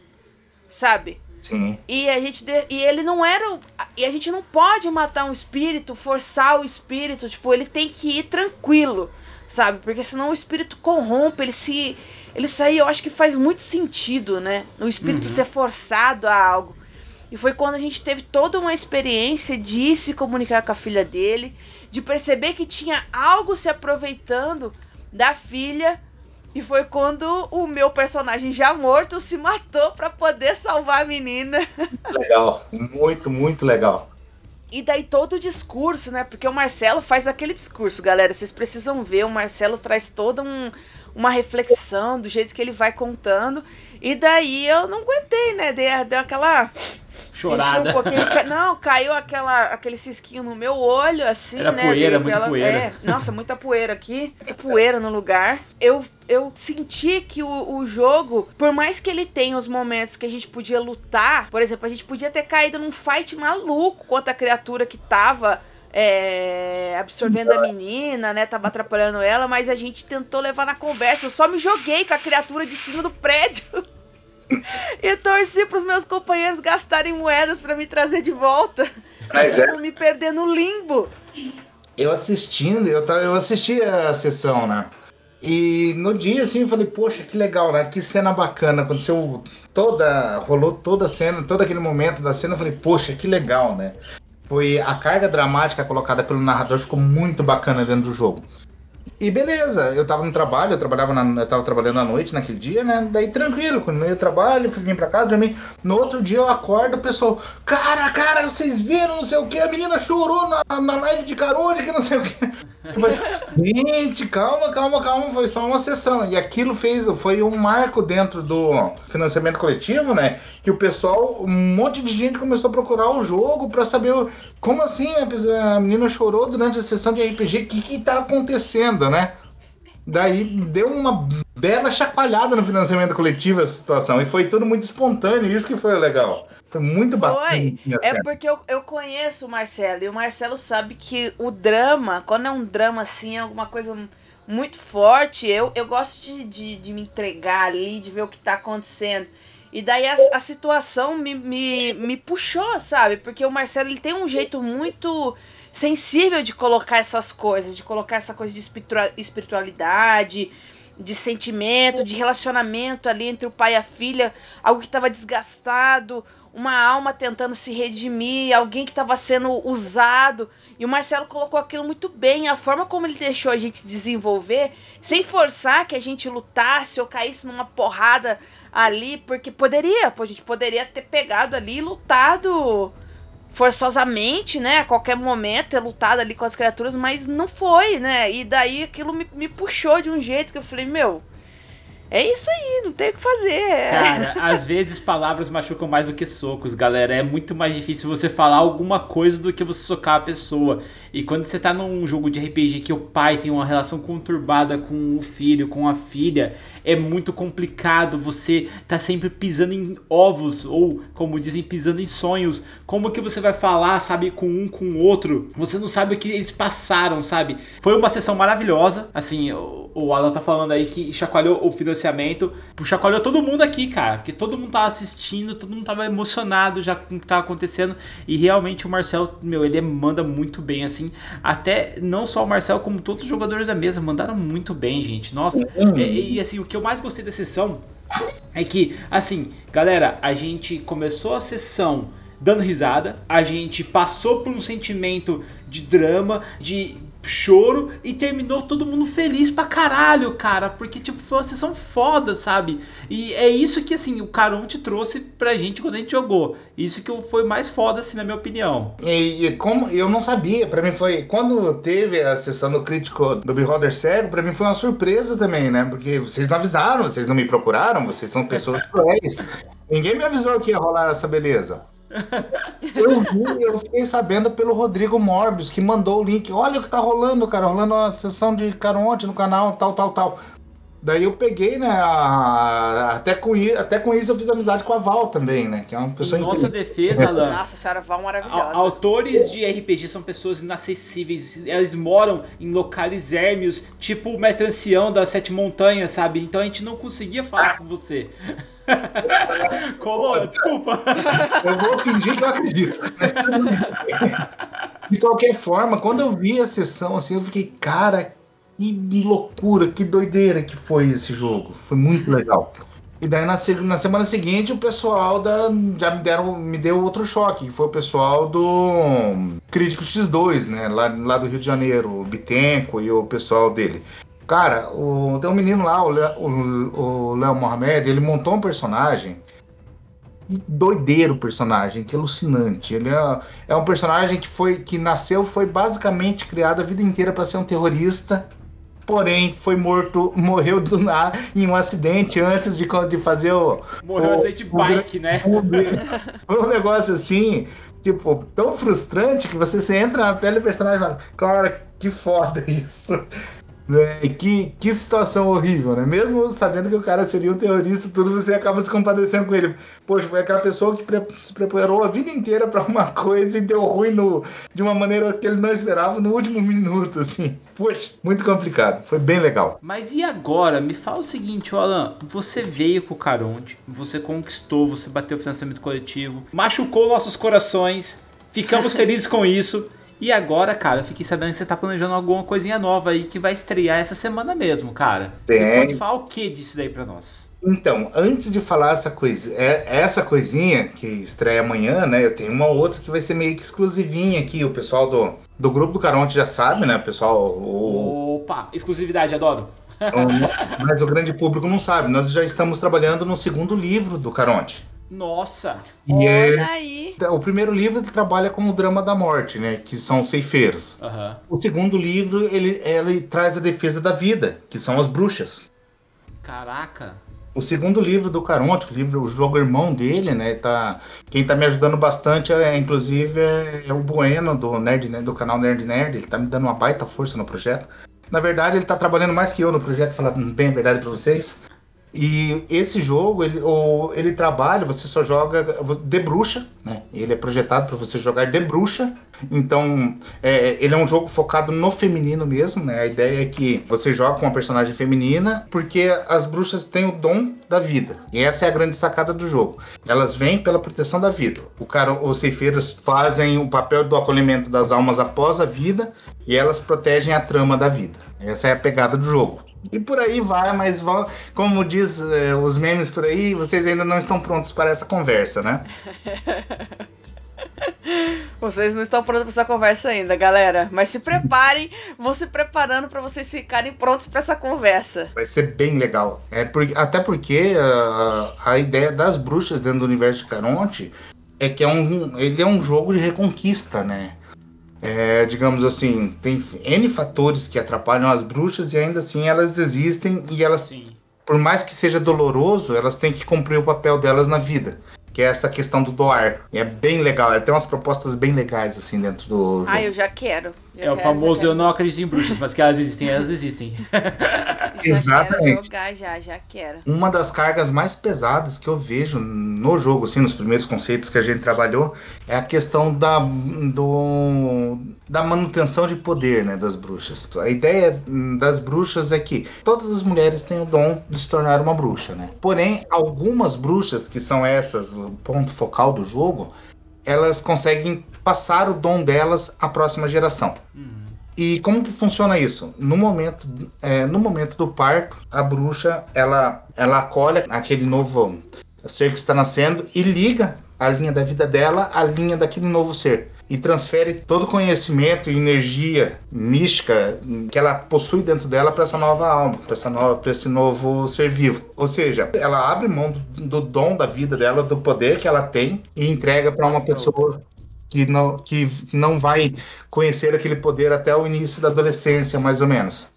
sabe? Sim. E a gente e ele não era e a gente não pode matar um espírito, forçar o espírito, tipo ele tem que ir tranquilo, sabe? Porque senão o espírito corrompe, ele se ele sair, eu acho que faz muito sentido, né? O espírito uhum. ser forçado a algo. E foi quando a gente teve toda uma experiência de se comunicar com a filha dele, de perceber que tinha algo se aproveitando da filha. E foi quando o meu personagem já morto se matou para poder salvar a menina. Legal, muito, muito legal. E daí todo o discurso, né? Porque o Marcelo faz aquele discurso, galera. Vocês precisam ver. O Marcelo traz toda um, uma reflexão do jeito que ele vai contando. E daí eu não aguentei, né? Deu, deu aquela Chorada. Um pouquinho, não, caiu aquela, aquele cisquinho no meu olho, assim, Era né? poeira, aquela, muita poeira. É, nossa, muita poeira aqui. Muita poeira no lugar. Eu, eu senti que o, o jogo, por mais que ele tenha os momentos que a gente podia lutar, por exemplo, a gente podia ter caído num fight maluco contra a criatura que tava é, absorvendo a menina, né? Tava atrapalhando ela, mas a gente tentou levar na conversa. Eu só me joguei com a criatura de cima do prédio. e torci pros meus companheiros gastarem moedas para me trazer de volta. Mas é. Me perder no limbo. Eu assistindo, eu, tava- eu assisti a sessão, né? E no dia, assim, eu falei, poxa, que legal, né? Que cena bacana. Aconteceu toda. rolou toda a cena, todo aquele momento da cena, eu falei, poxa, que legal, né? Foi a carga dramática colocada pelo narrador ficou muito bacana dentro do jogo. E beleza, eu tava no trabalho, eu trabalhava na, eu tava trabalhando à noite naquele dia, né? Daí tranquilo, quando ia trabalho, fui vir pra casa, dormi. No outro dia eu acordo, o pessoal, cara, cara, vocês viram, não sei o que, a menina chorou na, na live de Caronde, que não sei o que. Gente, calma, calma, calma, foi só uma sessão. E aquilo fez, foi um marco dentro do financiamento coletivo, né? Que o pessoal, um monte de gente começou a procurar o jogo pra saber o- como assim a menina chorou durante a sessão de RPG, o que que tá acontecendo, né? Daí deu uma bela chacoalhada no financiamento coletivo essa situação. E foi tudo muito espontâneo, isso que foi legal. Foi muito bacana. Foi. É porque eu, eu conheço o Marcelo e o Marcelo sabe que o drama, quando é um drama assim, é alguma coisa muito forte, eu, eu gosto de, de, de me entregar ali, de ver o que tá acontecendo. E daí a, a situação me, me, me puxou, sabe? Porque o Marcelo ele tem um jeito muito sensível de colocar essas coisas, de colocar essa coisa de espiritua- espiritualidade, de sentimento, de relacionamento ali entre o pai e a filha, algo que estava desgastado, uma alma tentando se redimir, alguém que estava sendo usado. E o Marcelo colocou aquilo muito bem, a forma como ele deixou a gente desenvolver, sem forçar que a gente lutasse ou caísse numa porrada ali, porque poderia, pô, a gente poderia ter pegado ali e lutado forçosamente, né? A qualquer momento ter lutado ali com as criaturas, mas não foi, né? E daí aquilo me, me puxou de um jeito que eu falei, meu, é isso aí, não tem o que fazer. Cara, às vezes palavras machucam mais do que socos, galera. É muito mais difícil você falar alguma coisa do que você socar a pessoa. E quando você tá num jogo de RPG que o pai tem uma relação conturbada com o filho, com a filha, é muito complicado. Você tá sempre pisando em ovos, ou como dizem, pisando em sonhos. Como que você vai falar, sabe, com um, com o outro? Você não sabe o que eles passaram, sabe? Foi uma sessão maravilhosa. Assim, o, Alan tá falando aí que chacoalhou o financiamento. Chacoalhou todo mundo aqui, cara. Porque todo mundo tava assistindo, todo mundo tava emocionado já com o que tava acontecendo. E realmente o Marcel, meu, ele manda muito bem, assim. Até não só o Marcel, como todos os jogadores da mesa mandaram muito bem, gente. Nossa, e, e, assim, o que eu mais gostei da sessão é que, assim, galera, a gente começou a sessão dando risada, a gente passou por um sentimento de drama, de choro e terminou todo mundo feliz pra caralho, cara, porque tipo foi uma sessão foda, sabe? E é isso que assim o Caronte trouxe pra gente quando a gente jogou. Isso que foi mais foda assim na minha opinião. E, e como eu não sabia, pra mim foi quando teve a sessão do crítico do Beholder Cego, pra mim foi uma surpresa também, né? Porque vocês não avisaram, vocês não me procuraram, vocês são pessoas cruéis. Ninguém me avisou que ia rolar essa beleza. Eu vi, eu fiquei sabendo pelo Rodrigo Morbius, que mandou o link. Olha o que tá rolando, cara, rolando uma sessão de Caronte no canal, tal, tal, tal. Daí eu peguei, né? a- até, com, i- até com isso eu fiz amizade com a Val também, né? Que é uma pessoa Em nossa incrível. defesa, Alan. Nossa senhora, Val maravilhosa. A- Autores de RPG são pessoas inacessíveis. Eles moram em locais érmios, tipo o mestre ancião das sete montanhas, sabe? Então a gente não conseguia falar com você. Como? Desculpa. Eu vou fingir que eu acredito. De qualquer forma, quando eu vi a sessão assim, eu fiquei, cara, que loucura, que doideira que foi esse jogo. Foi muito legal. E daí na, na semana seguinte o pessoal da, já me, deram, me deu outro choque, que foi o pessoal do Crítico X2, né? Lá, lá do Rio de Janeiro, o Bitenco e o pessoal dele. Cara, o, tem um menino lá, o Le- o o Léo Mohamed, ele montou um personagem doideiro o personagem, que alucinante. Ele é, é um personagem que foi que nasceu, foi basicamente criado a vida inteira para ser um terrorista, porém foi morto, morreu do nada em um acidente antes de, de fazer o Morreu o- acidente de bike, né? Foi um negócio assim, tipo, tão frustrante que você, você entra na pele do personagem e fala, cara, que foda isso. É, que, que situação horrível, né? Mesmo sabendo que o cara seria um terrorista, tudo você acaba se compadecendo com ele. Poxa, foi aquela pessoa que pre se preparou a vida inteira para uma coisa e deu ruim no, de uma maneira que ele não esperava no último minuto, assim. Poxa, muito complicado. Foi bem legal. Mas e agora? Me fala o seguinte, Alan. Você veio pro Caronte, você conquistou, você bateu o financiamento coletivo, machucou nossos corações, ficamos felizes com isso. E agora, cara, eu fiquei sabendo que você tá planejando alguma coisinha nova aí que vai estrear essa semana mesmo, cara. Tem. Você pode falar o que disso daí pra nós? Então, antes de falar essa coisa, é- essa coisinha que estreia amanhã, né? Eu tenho uma outra que vai ser meio que exclusivinha aqui. O pessoal do, do grupo do Caronte já sabe, né? O pessoal. O, Opa, exclusividade, adoro. o- mas o grande público não sabe. Nós já estamos trabalhando no segundo livro do Caronte. Nossa, E Olha é, aí. o primeiro livro ele trabalha com o drama da morte, né? Que são os ceifeiros. aham. O segundo livro ele, ele traz a defesa da vida, que são as bruxas. Caraca. O segundo livro do Caronte, o livro, o jogo irmão dele, né? Tá, quem tá me ajudando bastante, é, inclusive, é, é o Bueno do Nerd, Nerd- do canal Nerd Nerd. Ele tá me dando uma baita força no projeto. Na verdade, ele tá trabalhando mais que eu no projeto, falar bem a verdade pra vocês. E esse jogo, ele, o, ele trabalha, você só joga de bruxa, né? Ele é projetado para você jogar de bruxa. Então, é, ele é um jogo focado no feminino mesmo, né? A ideia é que você joga com uma personagem feminina, porque as bruxas têm o dom da vida. E essa é a grande sacada do jogo. Elas vêm pela proteção da vida. O cara, os ceifeiros fazem o papel do acolhimento das almas após a vida e elas protegem a trama da vida. Essa é a pegada do jogo. E por aí vai, mas como diz eh, os memes por aí, vocês ainda não estão prontos para essa conversa, né? Vocês não estão prontos para essa conversa ainda, galera. Mas se preparem, vão se preparando para vocês ficarem prontos para essa conversa. Vai ser bem legal. É por- até porque ah, a ideia das bruxas dentro do universo de Caronte é que é um, ele é um jogo de reconquista, né? É, digamos assim, tem N fatores que atrapalham as bruxas e ainda assim elas existem e elas, Sim. por mais que seja doloroso, elas têm que cumprir o papel delas na vida. Que é essa questão do doar. E é bem legal. Tem umas propostas bem legais assim dentro do jogo. Ah, eu já quero. Já É o quero, famoso já quero. eu não acredito em bruxas, mas que elas existem, elas existem. Já Exatamente. quero jogar, já, já quero. uma das cargas mais pesadas que eu vejo no jogo, assim, nos primeiros conceitos que a gente trabalhou, é a questão da, do, da manutenção de poder né, das bruxas. A ideia das bruxas é que todas as mulheres têm o dom de se tornar uma bruxa, né? Porém, algumas bruxas, que são essas, o ponto focal do jogo, elas conseguem passar o dom delas à próxima geração. E como que funciona isso? No momento, é, no momento do parto, a bruxa ela, ela acolhe aquele novo ser que está nascendo e liga a linha da vida dela à linha daquele novo ser. E transfere todo o conhecimento e energia mística que ela possui dentro dela para essa nova alma, para essa nova, para esse novo ser vivo. Ou seja, ela abre mão do, do dom da vida dela, do poder que ela tem e entrega para uma pessoa que não, que não vai conhecer aquele poder até o início da adolescência, mais ou menos.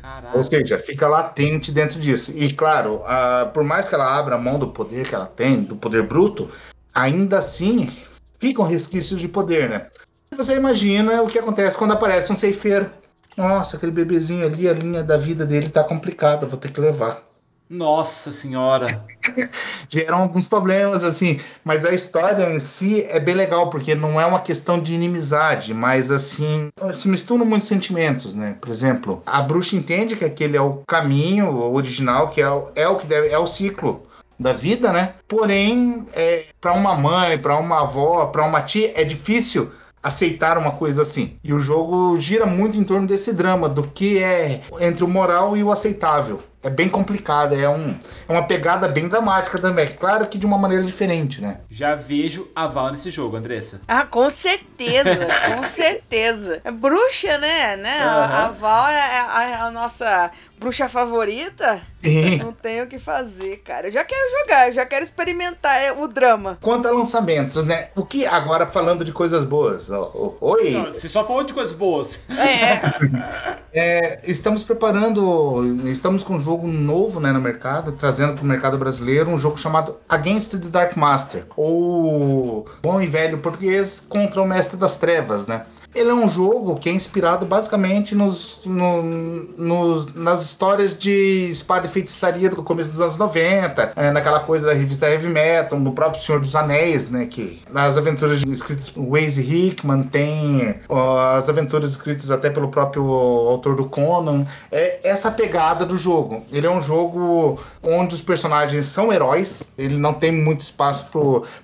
Caraca. Ou seja, fica latente dentro disso. E claro, a- por mais que ela abra mão do poder que ela tem, do poder bruto, ainda assim ficam resquícios de poder, né? Você imagina o que acontece quando aparece um ceifeiro. Nossa, aquele bebezinho ali, a linha da vida dele tá complicada, vou ter que levar. Nossa senhora. geram alguns problemas, assim. Mas a história em si é bem legal, porque não é uma questão de inimizade, mas assim, se misturam muitos sentimentos, né? Por exemplo, a bruxa entende que aquele é o caminho original, que é o, é o que deve, é o ciclo da vida, né? Porém, é, para uma mãe, para uma avó, para uma tia, é difícil aceitar uma coisa assim. E o jogo gira muito em torno desse drama, do que é entre o moral e o aceitável. É bem complicado, é, um, é uma pegada bem dramática também. Claro que de uma maneira diferente, né? Já vejo a Val nesse jogo, Andressa. Ah, com certeza, com certeza. É bruxa, né? né? A, a Aham. Val é a, a nossa bruxa favorita. Sim. Não tenho o que fazer, cara. Eu já quero jogar, eu já quero experimentar é, o drama. Quanto a lançamentos, né? O que agora falando de coisas boas? ó, ó, Oi! Não, você só falou de coisas boas. É, É, estamos preparando, estamos com um jogo novo né, no mercado, trazendo para o mercado brasileiro um jogo chamado Against the Dark Master, ou bom e velho português contra o Mestre das Trevas, né? Ele é um jogo que é inspirado basicamente nos, no, nos, nas histórias de espada e feitiçaria do começo dos anos 90, é, naquela coisa da revista Heavy Metal, no próprio Senhor dos Anéis, né? Que nas aventuras escritas por Waze Hickman tem ó, as aventuras escritas até pelo próprio autor do Conan. É essa pegada do jogo. Ele é um jogo onde os personagens são heróis, ele não tem muito espaço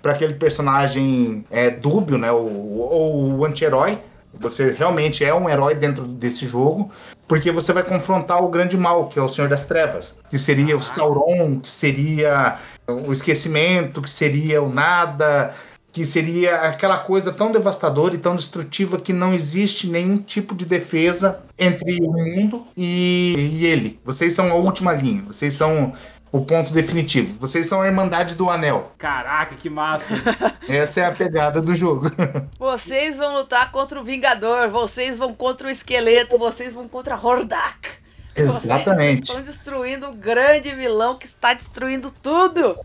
para aquele personagem é, dúbio, né? Ou o anti-herói. Você realmente é um herói dentro desse jogo, porque você vai confrontar o grande mal, que é o Senhor das Trevas, que seria o Sauron, que seria o esquecimento, que seria o nada, que seria aquela coisa tão devastadora e tão destrutiva que não existe nenhum tipo de defesa entre o mundo e, e ele. Vocês são a última linha, vocês são o ponto definitivo. Vocês são a Irmandade do Anel. Caraca, que massa! Essa é a pegada do jogo. Vocês vão lutar contra o Vingador, vocês vão contra o Esqueleto, vocês vão contra Hordak. Exatamente. Vocês estão destruindo o grande vilão que está destruindo tudo.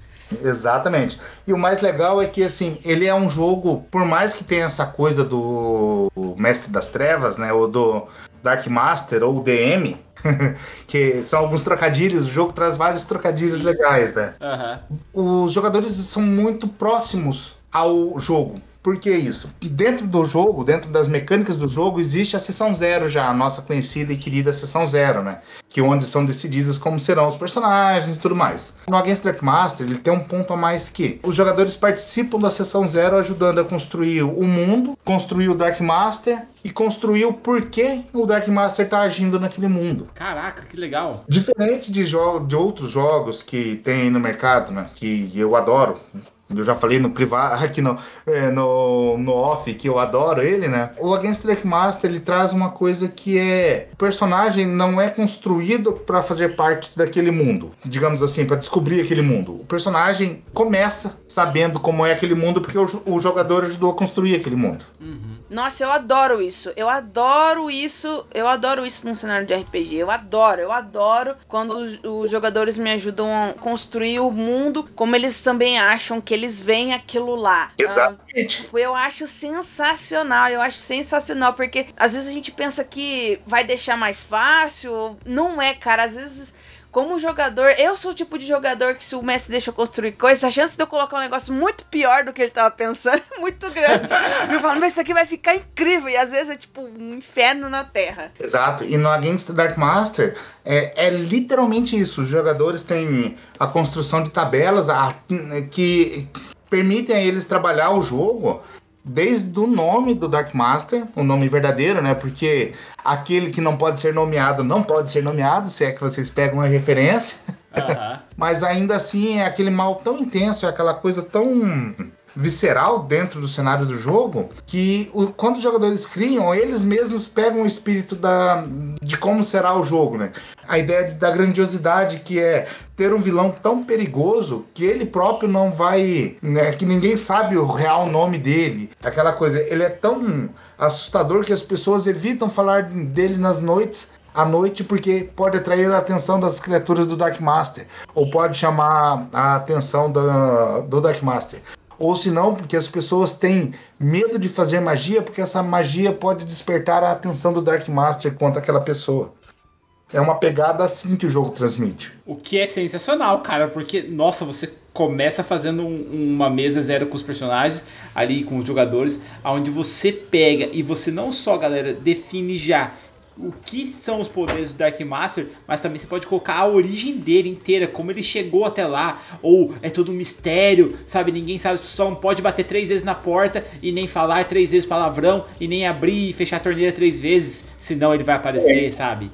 Exatamente. E o mais legal é que assim, ele é um jogo, por mais que tenha essa coisa do Mestre das Trevas, né, ou do Dark Master ou DM, que são alguns trocadilhos, o jogo traz vários trocadilhos legais, né? Uhum. Os jogadores são muito próximos ao jogo. Por que isso? Dentro do jogo, dentro das mecânicas do jogo, existe a sessão zero já, a nossa conhecida e querida sessão zero, né? Que é onde são decididas como serão os personagens e tudo mais. No Against Dark Master, ele tem um ponto a mais que os jogadores participam da sessão zero ajudando a construir o mundo, construir o Dark Master e construir o porquê o Dark Master está agindo naquele mundo. Caraca, que legal! Diferente de, de outros jogos que tem no mercado, né? Que eu adoro eu já falei no privado, aqui no, é, no, no off, que eu adoro ele, né? O Against Dark Master ele traz uma coisa que é: o personagem não é construído para fazer parte daquele mundo, digamos assim, para descobrir aquele mundo. O personagem começa sabendo como é aquele mundo porque o, o jogador ajudou a construir aquele mundo. Uhum. Nossa, eu adoro isso. Eu adoro isso. Eu adoro isso num cenário de RPG. Eu adoro, eu adoro quando os, os jogadores me ajudam a construir o mundo como eles também acham que eles veem aquilo lá. Exatamente. Uh, eu acho sensacional, eu acho sensacional, porque às vezes a gente pensa que vai deixar mais fácil. Não é, cara. Às vezes como jogador, eu sou o tipo de jogador que se o mestre deixa construir coisa, a chance de eu colocar um negócio muito pior do que ele tava pensando é muito grande. eu falo, mas isso aqui vai ficar incrível. E às vezes é tipo um inferno na Terra. Exato. E no Against the Dark Master é, é literalmente isso. Os jogadores têm a construção de tabelas a, que permitem a eles trabalhar o jogo desde o nome do Dark Master, o nome verdadeiro, né? Porque aquele que não pode ser nomeado não pode ser nomeado, se é que vocês pegam a referência. Uhum. Mas ainda assim é aquele mal tão intenso, é aquela coisa tão visceral dentro do cenário do jogo que o, quando os jogadores criam, eles mesmos pegam o espírito da, de como será o jogo, né? A ideia de, da grandiosidade que é ter um vilão tão perigoso que ele próprio não vai, né, que ninguém sabe o real nome dele. Aquela coisa, ele é tão assustador que as pessoas evitam falar dele nas noites à noite porque pode atrair a atenção das criaturas do Dark Master ou pode chamar a atenção da, do Dark Master ou se não, porque as pessoas têm medo de fazer magia, porque essa magia pode despertar a atenção do Dark Master contra aquela pessoa. É uma pegada assim que o jogo transmite. O que é sensacional, cara, porque, nossa, você começa fazendo um, uma mesa zero com os personagens, ali com os jogadores, onde você pega e você não só, galera, define já o que são os poderes do Dark Master, mas também você pode colocar a origem dele inteira, como ele chegou até lá, ou é todo um mistério, sabe? Ninguém sabe, só não pode bater três vezes na porta e nem falar três vezes palavrão e nem abrir e fechar a torneira três vezes, senão ele vai aparecer, é. sabe?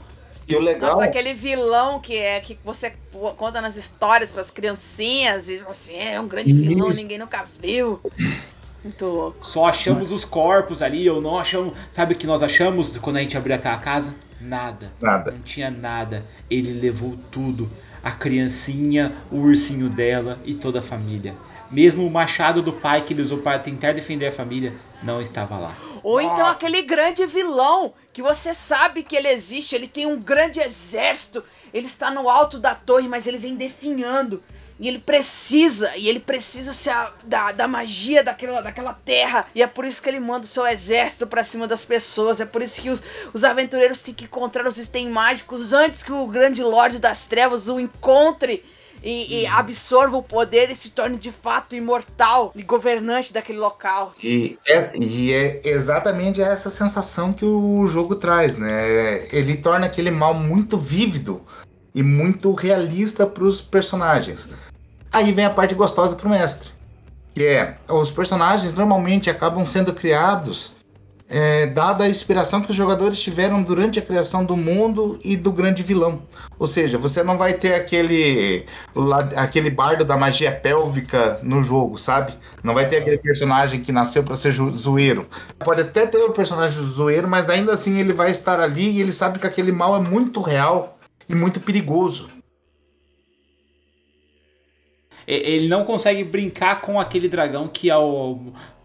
E o legal. Nossa, aquele vilão que é que você conta nas histórias para as criancinhas e você é um grande vilão, ninguém nunca viu. Muito louco. Só achamos os corpos ali, ou não achamos. Sabe o que nós achamos quando a gente abriu aquela casa? Nada. Nada. Não tinha nada. Ele levou tudo. A criancinha, o ursinho dela e toda a família. Mesmo o machado do pai que ele usou para tentar defender a família não estava lá. Ou então aquele grande vilão que você sabe que ele existe, ele tem um grande exército, ele está no alto da torre, mas ele vem definhando. E ele precisa, e ele precisa se a, da, da magia daquela, daquela terra. E é por isso que ele manda o seu exército para cima das pessoas. É por isso que os, os aventureiros têm que encontrar os itens mágicos antes que o grande Lorde das Trevas o encontre e, e, Uhum. absorva o poder e se torne de fato imortal e governante daquele local. E é, e é exatamente essa sensação que o jogo traz, né? Ele torna aquele mal muito vívido e muito realista para os personagens. Aí vem a parte gostosa para o mestre, que é os personagens normalmente acabam sendo criados é, dada a inspiração que os jogadores tiveram durante a criação do mundo e do grande vilão. Ou seja, você não vai ter aquele aquele bardo da magia pélvica no jogo, sabe? Não vai ter aquele personagem que nasceu para ser zoeiro. Pode até ter o personagem zoeiro, mas ainda assim ele vai estar ali e ele sabe que aquele mal é muito real e muito perigoso. Ele não consegue brincar com aquele dragão que ao-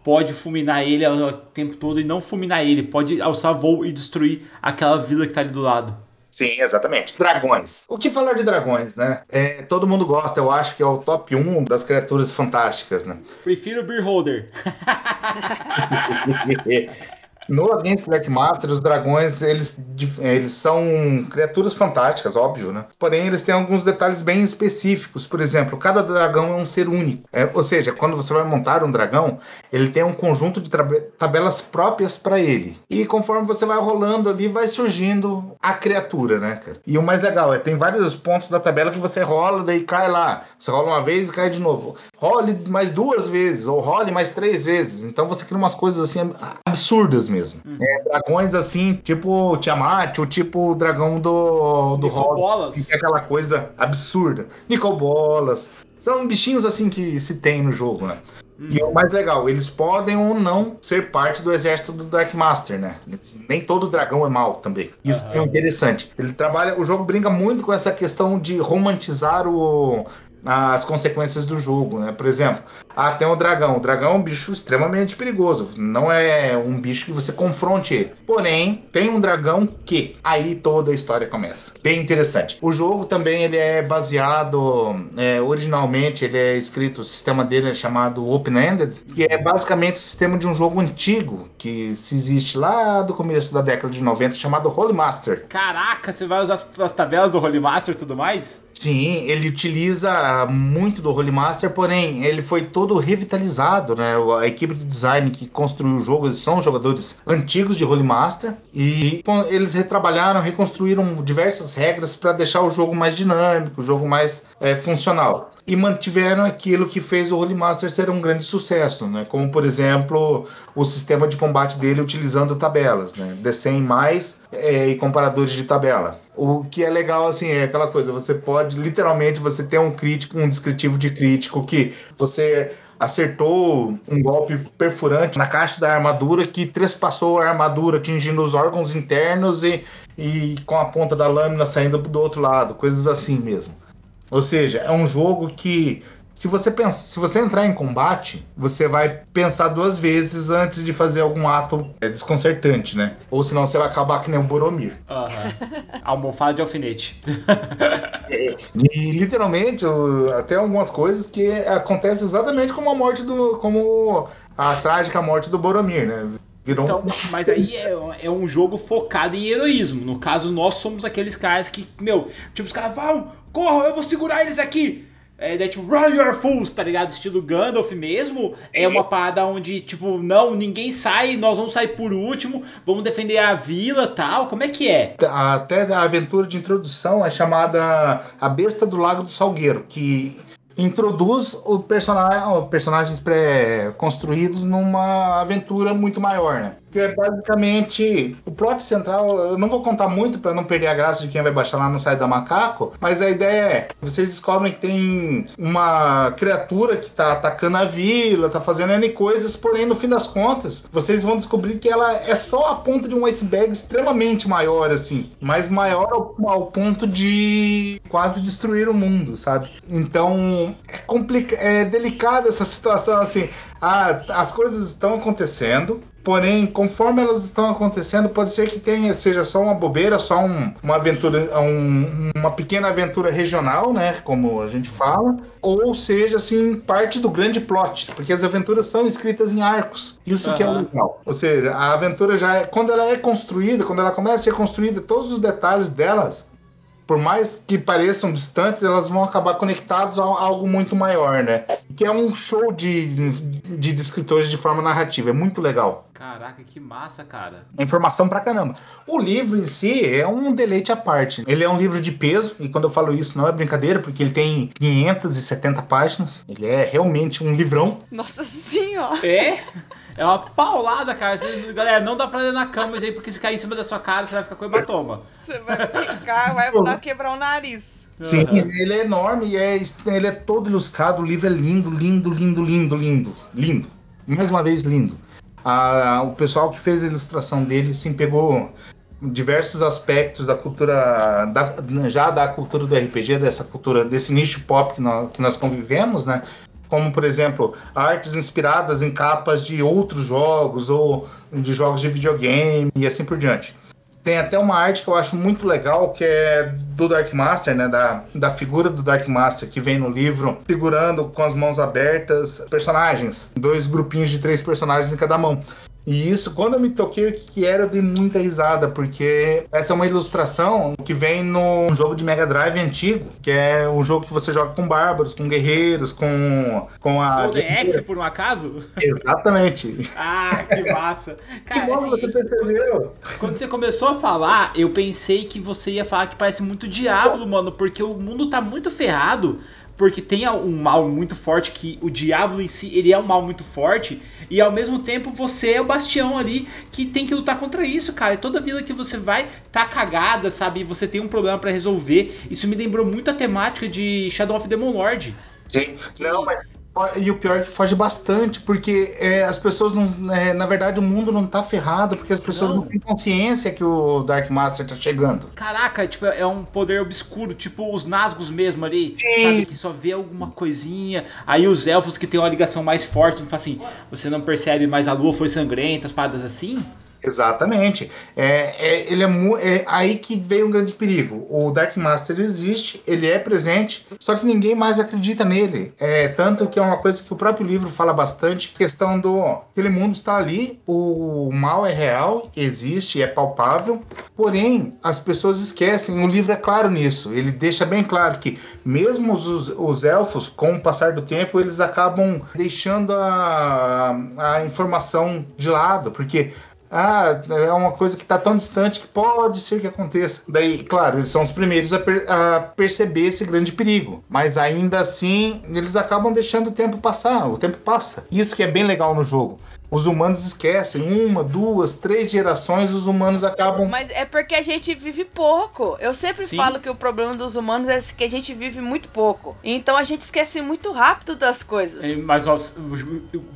pode fulminar ele ao tempo todo e não fulminar ele. Pode alçar voo e destruir aquela vila que tá ali do lado. Sim, exatamente. Dragões. O que falar de dragões, né? É, todo mundo gosta, eu acho que é o top 1 das criaturas fantásticas, né? Prefiro o Beer Holder. No Against Black Master, os dragões eles, dif- eles são criaturas fantásticas, óbvio, né? Porém, eles têm alguns detalhes bem específicos. Por exemplo, cada dragão é um ser único. É, ou seja, quando você vai montar um dragão, ele tem um conjunto de tabelas próprias para ele. E conforme você vai rolando ali, vai surgindo a criatura, né? cara? E o mais legal é tem vários pontos da tabela que você rola, daí cai lá. Você rola uma vez e cai de novo. Role mais duas vezes, ou role mais três vezes. Então você cria umas coisas assim absurdas mesmo. É, dragões assim, tipo Tiamat, ou tipo o dragão do, do. Hobbit, que é aquela coisa absurda. Nicobolas. São bichinhos assim que se tem no jogo, né? E o mais legal, eles podem ou não ser parte do exército do Dark Master, né? Nem todo dragão é mal também. Isso é interessante. Ele trabalha, o jogo brinca muito com essa questão de romantizar o, as consequências do jogo, né? Por exemplo, ah, tem o dragão. O dragão é um bicho extremamente perigoso. Não é um bicho que você confronte ele. Porém, tem um dragão que aí toda a história começa. Bem interessante. O jogo também ele é baseado, é, originalmente ele é escrito, o sistema dele é chamado Open-Ended, que é basicamente o sistema de um jogo antigo que se existe lá do começo da década de 90 chamado Holy Master. Caraca, você vai usar as, as tabelas do Holy Master e tudo mais? Sim, ele utiliza muito do Holy Master, porém ele foi todo revitalizado, né? A equipe de design que construiu o jogo são jogadores antigos de Holy Master e eles retrabalharam, reconstruíram diversas regras para deixar o jogo mais dinâmico, o jogo mais é, funcional. E mantiveram aquilo que fez o Holy Master ser um grande sucesso, né? Como por exemplo o sistema de combate dele utilizando tabelas, né? D100 mais é, e comparadores de tabela. O que é legal, assim, é aquela coisa, você pode, literalmente, você ter um crítico, um descritivo de crítico que você acertou um golpe perfurante na caixa da armadura que trespassou a armadura, atingindo os órgãos internos e, e com a ponta da lâmina saindo do outro lado, coisas assim mesmo. Ou seja, é um jogo que se você pensa, se você entrar em combate, você vai pensar duas vezes antes de fazer algum ato é, desconcertante, né? Ou senão você vai acabar que nem o Boromir. Aham. Almofada de alfinete. E literalmente, até algumas coisas que acontecem exatamente como a morte do. como a trágica morte do Boromir, né? Virou Então, um. mas aí é, é um jogo focado em heroísmo. No caso, nós somos aqueles caras que, meu, tipo, os caras vão, corram, eu vou segurar eles aqui. É, daí, tipo, run your fools, tá ligado? Estilo Gandalf mesmo. É uma parada onde, tipo, não, ninguém sai, nós vamos sair por último, vamos defender a vila tal. Como é que é? Até a aventura de introdução é chamada A Besta do Lago do Salgueiro, que introduz o personagem, personagens pré-construídos numa aventura muito maior, né? Que é basicamente o plot central. Eu não vou contar muito para não perder a graça de quem vai baixar lá no site da Macaco, mas a ideia é: vocês descobrem que tem uma criatura que tá atacando a vila, tá fazendo N coisas, porém no fim das contas, vocês vão descobrir que ela é só a ponta de um iceberg extremamente maior, assim, mas maior ao, ao ponto de quase destruir o mundo, sabe? Então é, complica é delicada essa situação, assim. Ah, as coisas estão acontecendo, porém, conforme elas estão acontecendo, pode ser que tenha, seja só uma bobeira, só um, uma aventura, um, uma pequena aventura regional, né, como a gente fala, ou seja, assim, parte do grande plot, porque as aventuras são escritas em arcos. Isso que é legal. Ou seja, a aventura já é, quando ela é construída, quando ela começa a ser construída, todos os detalhes delas por mais que pareçam distantes, elas vão acabar conectados a algo muito maior, né? Que é um show de, de, de escritores de forma narrativa. É muito legal. Caraca, que massa, cara. É informação pra caramba. O livro em si é um deleite à parte. Ele é um livro de peso, e quando eu falo isso não é brincadeira, porque ele tem 570 páginas. Ele é realmente um livrão. Nossa senhora. É? É uma paulada, cara. Você- galera, não dá pra ler na cama isso aí, porque se cair em cima da sua cara, você vai ficar com hematoma. Você vai ficar, vai mandar quebrar o nariz. Sim, Aham. ele é enorme e é, ele é todo ilustrado. O livro é lindo, lindo, lindo, lindo, lindo. Lindo. Mais uma vez, lindo. Ah, o pessoal que fez a ilustração dele sim pegou diversos aspectos da cultura, da- já da cultura do RPG, dessa cultura, desse nicho pop que nós, que nós convivemos, né? Como, por exemplo, artes inspiradas em capas de outros jogos ou de jogos de videogame e assim por diante. Tem até uma arte que eu acho muito legal, que é do Dark Master, né? Da, da figura do Dark Master que vem no livro, segurando com as mãos abertas personagens. Dois grupinhos de três personagens em cada mão. E isso, quando eu me toquei o que, que era, eu dei muita risada, porque essa é uma ilustração que vem no jogo de Mega Drive antigo, que é um jogo que você joga com bárbaros, com guerreiros, com, com a. Golden Axe, por um acaso? Exatamente. Ah, que massa. Que Cara, bom assim, que você percebeu. Quando você começou a falar, eu pensei que você ia falar que parece muito Diablo, mano, porque o mundo tá muito ferrado. Porque tem um mal muito forte, que o Diablo em si, ele é um mal muito forte. E ao mesmo tempo você é o bastião ali que tem que lutar contra isso, cara. E toda vila que você vai tá cagada, sabe? Você tem um problema pra resolver. Isso me lembrou muito a temática de Shadow of Demon Lord. Sim. Não, mas. E o pior é que foge bastante, porque é, as pessoas não. é, na verdade, o mundo não tá ferrado, porque as pessoas não, Não. têm consciência que o Dark Master tá chegando. Caraca, tipo, é um poder obscuro, tipo os Nazgûs mesmo ali, Sim. sabe? Que só vê alguma coisinha. Aí os elfos que tem uma ligação mais forte, não fala assim, você não percebe, mas a lua foi sangrenta, as paradas assim. Exatamente. É, é, ele é, é aí que veio um grande perigo. O Dark Master existe, ele é presente, só que ninguém mais acredita nele. É, tanto que é uma coisa que o próprio livro fala bastante, questão do aquele mundo está ali, o mal é real, existe, é palpável, porém as pessoas esquecem. O livro é claro nisso. Ele deixa bem claro que mesmo os, os elfos, com o passar do tempo, eles acabam deixando a, a informação de lado, porque ah, é uma coisa que está tão distante que pode ser que aconteça. Daí, claro, eles são os primeiros a, per- a perceber esse grande perigo. Mas ainda assim, eles acabam deixando o tempo passar. O tempo passa. Isso que é bem legal no jogo. Os humanos esquecem. Uma, duas, três gerações, os humanos acabam. Mas é porque a gente vive pouco. Eu sempre Sim. falo que o problema dos humanos é que a gente vive muito pouco. Então a gente esquece muito rápido das coisas. É, Mas nós,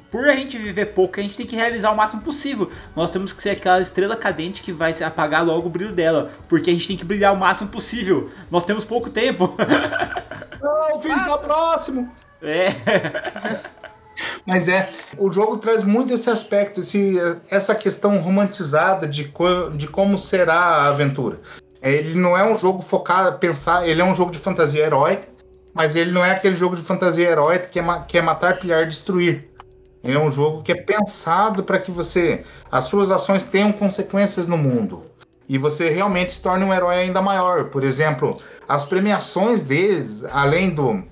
por a gente viver pouco, a gente tem que realizar o máximo possível. Nós temos que ser aquela estrela cadente que vai se apagar logo o brilho dela. Porque a gente tem que brilhar o máximo possível. Nós temos pouco tempo. Não, o fim está próximo. é. Mas é, o jogo traz muito esse aspecto, esse, essa questão romantizada de, co- de como será a aventura. É, Ele não é um jogo focado, pensar, ele é um jogo de fantasia heróica, mas ele não é aquele jogo de fantasia heróica que é, que é matar, pilhar, destruir. Ele é um jogo que é pensado para que você, as suas ações tenham consequências no mundo. E você realmente se torne um herói ainda maior. Por exemplo, as premiações deles, além do,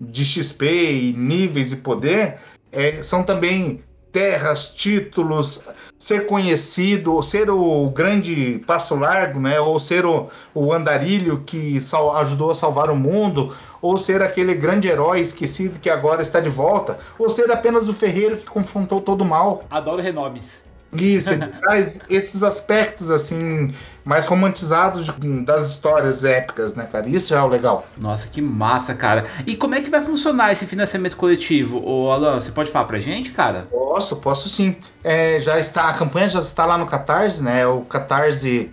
de XP e níveis e poder, é, são também terras, títulos, ser conhecido, ser o grande passo largo, né? Ou ser o, o andarilho que sal- ajudou a salvar o mundo, ou ser aquele grande herói esquecido que agora está de volta, ou ser apenas o ferreiro que confrontou todo o mal. Adoro renomes. Isso, ele traz esses aspectos assim mais romantizados das histórias épicas, né, cara? Isso é o legal. Nossa, que massa, cara. E como é que vai funcionar esse financiamento coletivo? Ô, Alan, você pode falar pra gente, cara? Posso, posso sim. É, já está a campanha já está lá no Catarse, né? O catarse.me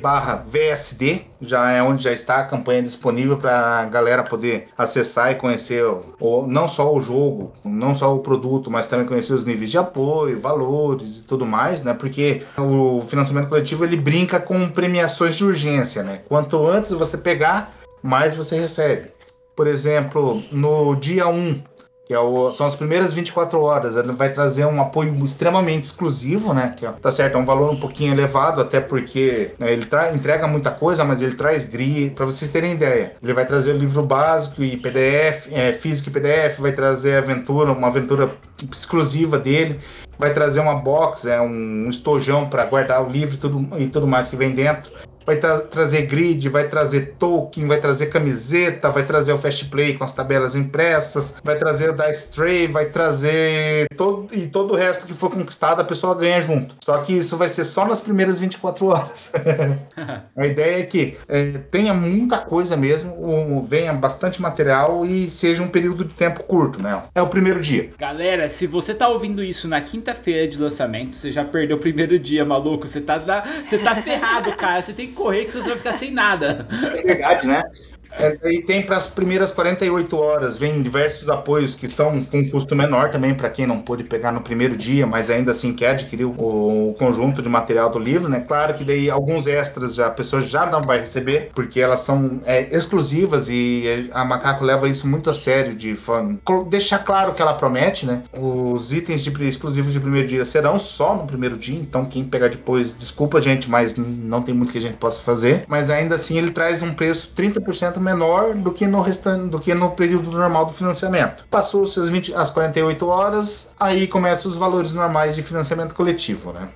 barra VSD já é onde já está a campanha disponível para a galera poder acessar e conhecer o, o- não só o jogo, não só o produto, mas também conhecer os níveis de apoio, valores e tudo mais, né? Porque o financiamento coletivo ele brinca com premiações de urgência, né? Quanto antes você pegar, mais você recebe. Por exemplo, no dia 1, que é o- são as primeiras 24 horas, ele vai trazer um apoio extremamente exclusivo, né? Que, ó, tá certo, é um valor um pouquinho elevado, até porque né, ele entrega muita coisa, mas ele traz grid, para vocês terem ideia. Ele vai trazer o livro básico e PDF, é, físico e PDF, vai trazer aventura, uma aventura exclusiva dele, vai trazer uma box, é um estojão para guardar o livro e tudo, e tudo mais que vem dentro vai tra- trazer grid, vai trazer token, vai trazer camiseta, vai trazer o Fast Play com as tabelas impressas, vai trazer o Dice Tray, vai trazer todo e todo o resto que for conquistado a pessoa ganha junto. Só que isso vai ser só nas primeiras 24 horas. a ideia é que é, tenha muita coisa mesmo, o- venha bastante material e seja um período de tempo curto, né? É o primeiro dia. Galera, se você tá ouvindo isso na quinta-feira de lançamento, você já perdeu o primeiro dia, maluco. Você tá, você tá ferrado, cara. Você tem que correr que você vai ficar sem nada. É verdade, né? É, e tem para as primeiras 48 horas, vem diversos apoios que são com custo menor também para quem não pôde pegar no primeiro dia, mas ainda assim quer adquirir o, o conjunto de material do livro, né? Claro que daí alguns extras já a pessoa já não vai receber, porque elas são é, exclusivas e a Macaco leva isso muito a sério, de fã- deixar claro que ela promete, né? Os itens de, exclusivos de primeiro dia serão só no primeiro dia, então quem pegar depois, desculpa gente, mas não tem muito que a gente possa fazer, mas ainda assim ele traz um preço 30% menor do que no restante, do que no período normal do financiamento. Passou as, 20, as 48 horas, aí começam os valores normais de financiamento coletivo, né?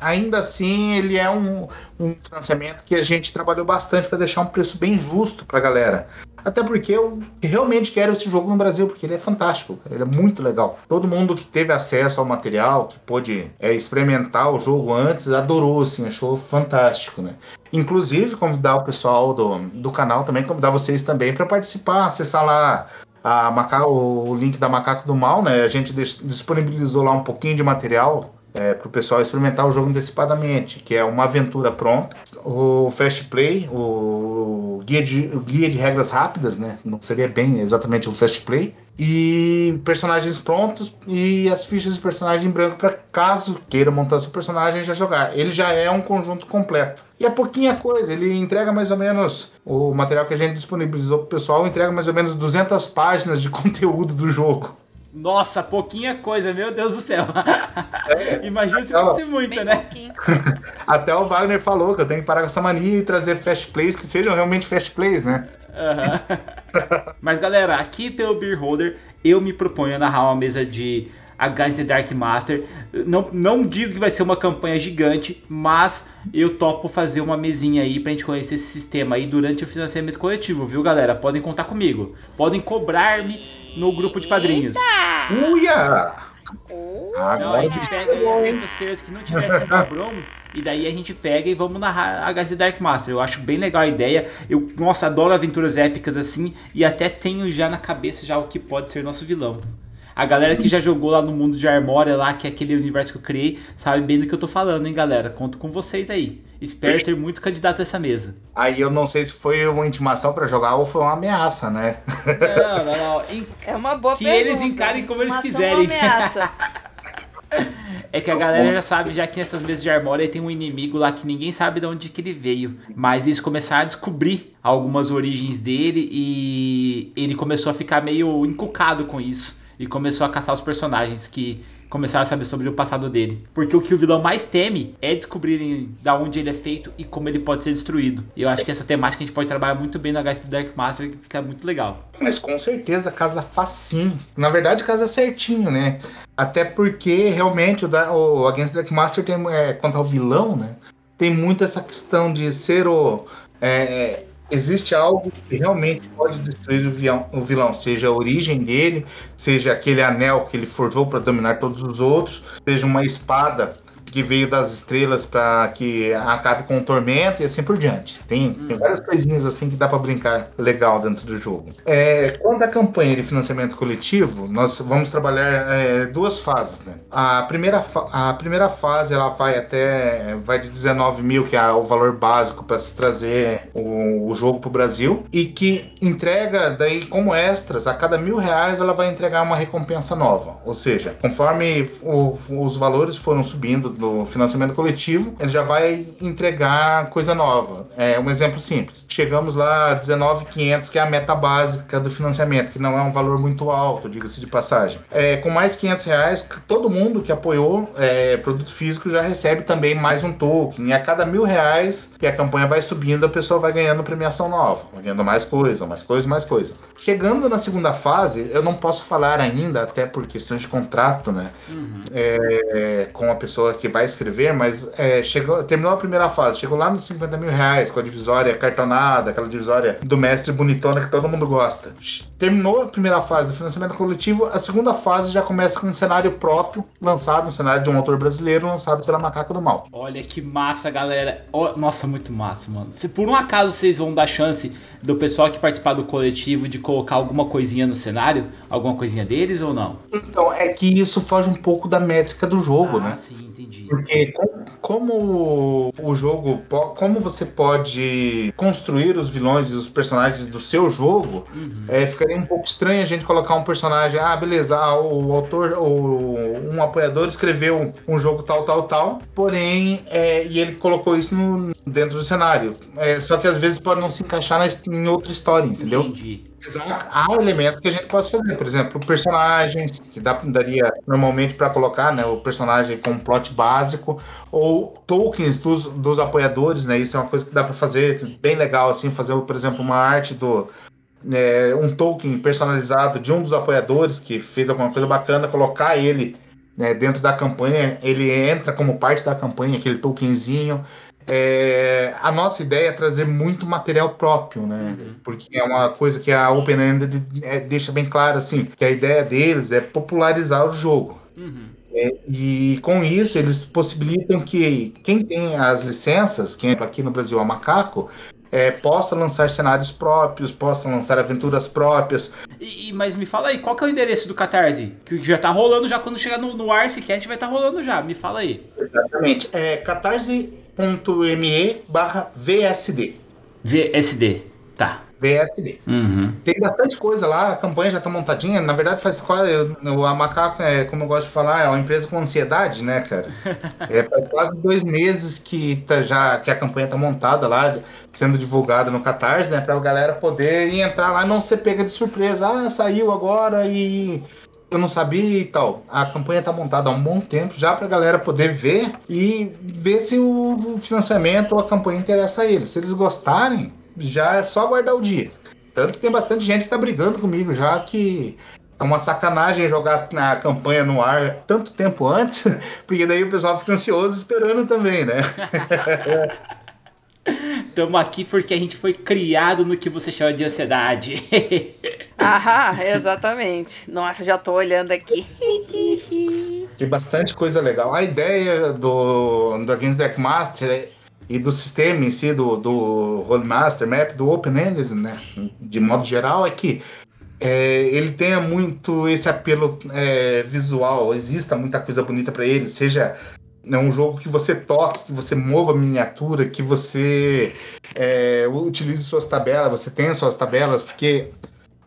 Ainda assim, ele é um, um financiamento que a gente trabalhou bastante para deixar um preço bem justo para a galera. Até porque eu realmente quero esse jogo no Brasil, porque ele é fantástico, cara, ele é muito legal. Todo mundo que teve acesso ao material, que pôde é, experimentar o jogo antes, adorou, assim, achou fantástico, né? Inclusive, convidar o pessoal do, do canal também, convidar vocês também para participar, acessar lá a Maca- o link da Macaco do Mal, né? A gente dis- disponibilizou lá um pouquinho de material é, para o pessoal experimentar o jogo antecipadamente, que é uma aventura pronta, o Fast Play, o guia de, o guia de regras rápidas, né? Não seria bem exatamente o Fast Play, e personagens prontos e as fichas de personagem em branco para caso queira montar seu personagem já jogar. Ele já é um conjunto completo. E é pouquinha coisa, ele entrega mais ou menos o material que a gente disponibilizou pro pessoal, entrega mais ou menos 200 páginas de conteúdo do jogo. Nossa, pouquinha coisa, meu Deus do céu. É, Imagina se fosse muita, né? pouquinho. Até o Wagner falou que eu tenho que parar com essa mania e trazer fast plays que sejam realmente fast plays, né? Aham. Mas galera, aqui pelo Beer Holder, eu me proponho a narrar uma mesa de Against the Dark Master. Não, não digo que vai ser uma campanha gigante, mas eu topo fazer uma mesinha aí pra gente conhecer esse sistema aí durante o financiamento coletivo, viu galera? Podem contar comigo. Podem cobrar-me no grupo de padrinhos. Uia! Oh, Não, a Agora gente pega sextas-feiras que não tivesse Brom, e daí a gente pega e vamos narrar a HC Dark Master. Eu acho bem legal a ideia. Eu, nossa, adoro aventuras épicas assim, e até tenho já na cabeça já o que pode ser nosso vilão. A galera que já jogou lá no mundo de Armória, lá, que é aquele universo que eu criei, sabe bem do que eu tô falando, hein, galera? Conto com vocês aí. Espero ter muitos candidatos a essa mesa. Aí eu não sei se foi uma intimação pra jogar ou foi uma ameaça, né? Não, não, não. É uma boa Que pergunta. eles encarem como eles Intimação quiserem. ameaça? É que a galera já sabe já que nessas mesas de Armória tem um inimigo lá que ninguém sabe de onde que ele veio. Mas eles começaram a descobrir algumas origens dele e ele começou a ficar meio encucado com isso. E começou a caçar os personagens que começaram a saber sobre o passado dele. Porque o que o vilão mais teme é descobrirem da onde ele é feito e como ele pode ser destruído. E eu acho que essa temática a gente pode trabalhar muito bem no HST Dark Master que fica muito legal. Mas com certeza casa facinho. Na verdade, casa certinho, né? Até porque realmente o, da, o Against Dark Master tem, é, quanto ao vilão, né? Tem muito essa questão de ser o. é, existe algo que realmente pode destruir o vilão, o vilão, seja a origem dele, seja aquele anel que ele forjou para dominar todos os outros, seja uma espada que veio das estrelas para que acabe com o tormento e assim por diante. Tem, tem várias coisinhas assim que dá para brincar legal dentro do jogo. É, quando a campanha de financiamento coletivo, nós vamos trabalhar é, duas fases. Né? A, primeira a primeira fase ela vai até vai de 19 mil, que é o valor básico para se trazer o, o jogo para o Brasil, e que entrega daí como extras a cada mil reais ela vai entregar uma recompensa nova. Ou seja, conforme o, os valores foram subindo do financiamento coletivo, ele já vai entregar coisa nova. É um exemplo simples. Chegamos lá a 19,500, que é a meta básica do financiamento, que não é um valor muito alto, diga-se de passagem. É, com mais 500 reais, todo mundo que apoiou é, produto físico já recebe também mais um token. E a cada mil reais que a campanha vai subindo, a pessoa vai ganhando premiação nova, vai ganhando mais coisa, mais coisa, mais coisa. Chegando na segunda fase, eu não posso falar ainda, até por questões de contrato, né? Uhum. É, com a pessoa que vai escrever, mas é, chegou, terminou a primeira fase, chegou lá nos 50 mil reais com a divisória cartonada, aquela divisória do mestre bonitona que todo mundo gosta. Terminou a primeira fase do financiamento coletivo, a segunda fase já começa com um cenário próprio, lançado, um cenário de um autor brasileiro, lançado pela Macaca do Mal. Olha que massa, galera. Oh, nossa, muito massa, mano. Se por um acaso vocês vão dar chance do pessoal que participar do coletivo de colocar alguma coisinha no cenário, alguma coisinha deles ou não? Então, é que isso foge um pouco da métrica do jogo, ah, né? Sim, entendi. Porque como o jogo, como você pode construir os vilões e os personagens do seu jogo, uhum. é, ficaria um pouco estranho a gente colocar um personagem, ah, beleza, ah, o autor, ou um apoiador escreveu um jogo tal, tal, tal, porém, é, e ele colocou isso no, dentro do cenário. É, só que às vezes pode não se encaixar na, em outra história, entendeu? Entendi. Há elementos que a gente pode fazer, por exemplo, personagens, que dá, daria normalmente para colocar né, o personagem com plot básico, ou tokens dos, dos apoiadores, né? Isso é uma coisa que dá para fazer bem legal, assim, fazer, por exemplo, uma arte do. É, um token personalizado de um dos apoiadores que fez alguma coisa bacana, colocar ele né, dentro da campanha, ele entra como parte da campanha, aquele tokenzinho. É, a nossa ideia é trazer muito material próprio, né? Uhum. Porque é uma coisa que a Open-Ended é, deixa bem claro, assim, que a ideia deles é popularizar o jogo. Uhum. É, e com isso eles possibilitam que quem tem as licenças, quem é aqui no Brasil é Macaco, é, possa lançar cenários próprios, possa lançar aventuras próprias. E, mas me fala aí, qual que é o endereço do Catarse? Que já tá rolando já, quando chegar no, no Arcecast vai estar tá rolando já, me fala aí. Exatamente, é catarse.me barra VSD. VSD, tá. VSD. Uhum. Tem bastante coisa lá, a campanha já está montadinha. Na verdade, faz quase. A Macaco, é, como eu gosto de falar, é uma empresa com ansiedade, né, cara? é, faz quase dois meses que, tá já, que a campanha está montada lá, sendo divulgada no Catarse, né? Para a galera poder entrar lá e não ser pega de surpresa. Ah, saiu agora e eu não sabia e tal. A campanha está montada há um bom tempo já para a galera poder ver e ver se o financiamento ou a campanha interessa a eles. Se eles gostarem, já é só aguardar o dia. Tanto que tem bastante gente que tá brigando comigo já que é uma sacanagem jogar na campanha no ar tanto tempo antes, porque daí o pessoal fica ansioso esperando também, né? Estamos aqui porque a gente foi criado no que você chama de ansiedade. ah, exatamente. Nossa, já tô olhando aqui. Tem bastante coisa legal. A ideia do, do Against Dark Master é e do sistema em si, do, do Rollmaster Map, do Open-Ended, né, de modo geral, é que é, ele tenha muito esse apelo é, visual, exista muita coisa bonita para ele, seja né, um jogo que você toque, que você mova a miniatura, que você é, utilize suas tabelas, você tenha suas tabelas, porque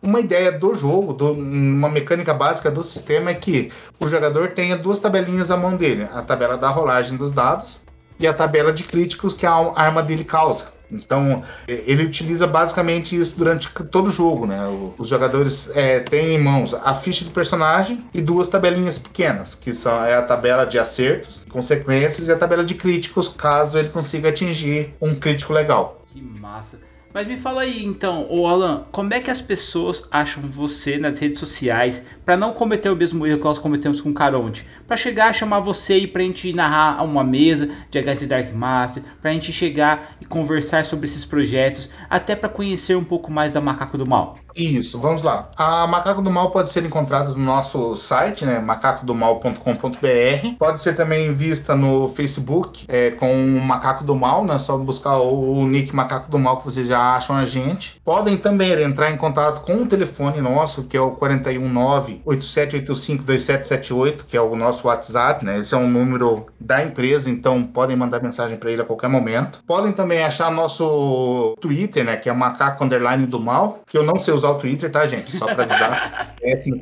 uma ideia do jogo, do, uma mecânica básica do sistema é que o jogador tenha duas tabelinhas à mão dele: a tabela da rolagem dos dados e a tabela de críticos que a arma dele causa. Então, ele utiliza basicamente isso durante todo o jogo, né? Os jogadores é, têm em mãos a ficha do personagem e duas tabelinhas pequenas, que são é a tabela de acertos, consequências e a tabela de críticos, caso ele consiga atingir um crítico legal. Que massa. Mas me fala aí então, ô Alan, como é que as pessoas acham você nas redes sociais para não cometer o mesmo erro que nós cometemos com o Caronte? Para chegar a chamar você e pra gente narrar uma mesa de HZ Dark Master, pra gente chegar e conversar sobre esses projetos, até para conhecer um pouco mais da Macaco do Mal. Isso, vamos lá. A Macaco do Mal pode ser encontrada no nosso site, né, macacodomal.com.br. Pode ser também vista no Facebook é, com Macaco do Mal, né, só buscar o, nick Macaco do Mal que vocês já acham a gente. Podem também entrar em contato com o telefone nosso, que é o 419 8785 2778, que é o nosso WhatsApp, né? Esse é um número da empresa, então podem mandar mensagem para ele a qualquer momento. Podem também achar nosso Twitter, né, que é Macaco Underline do Mal, que eu não sei usar o Twitter, tá, gente? Só para avisar. assim,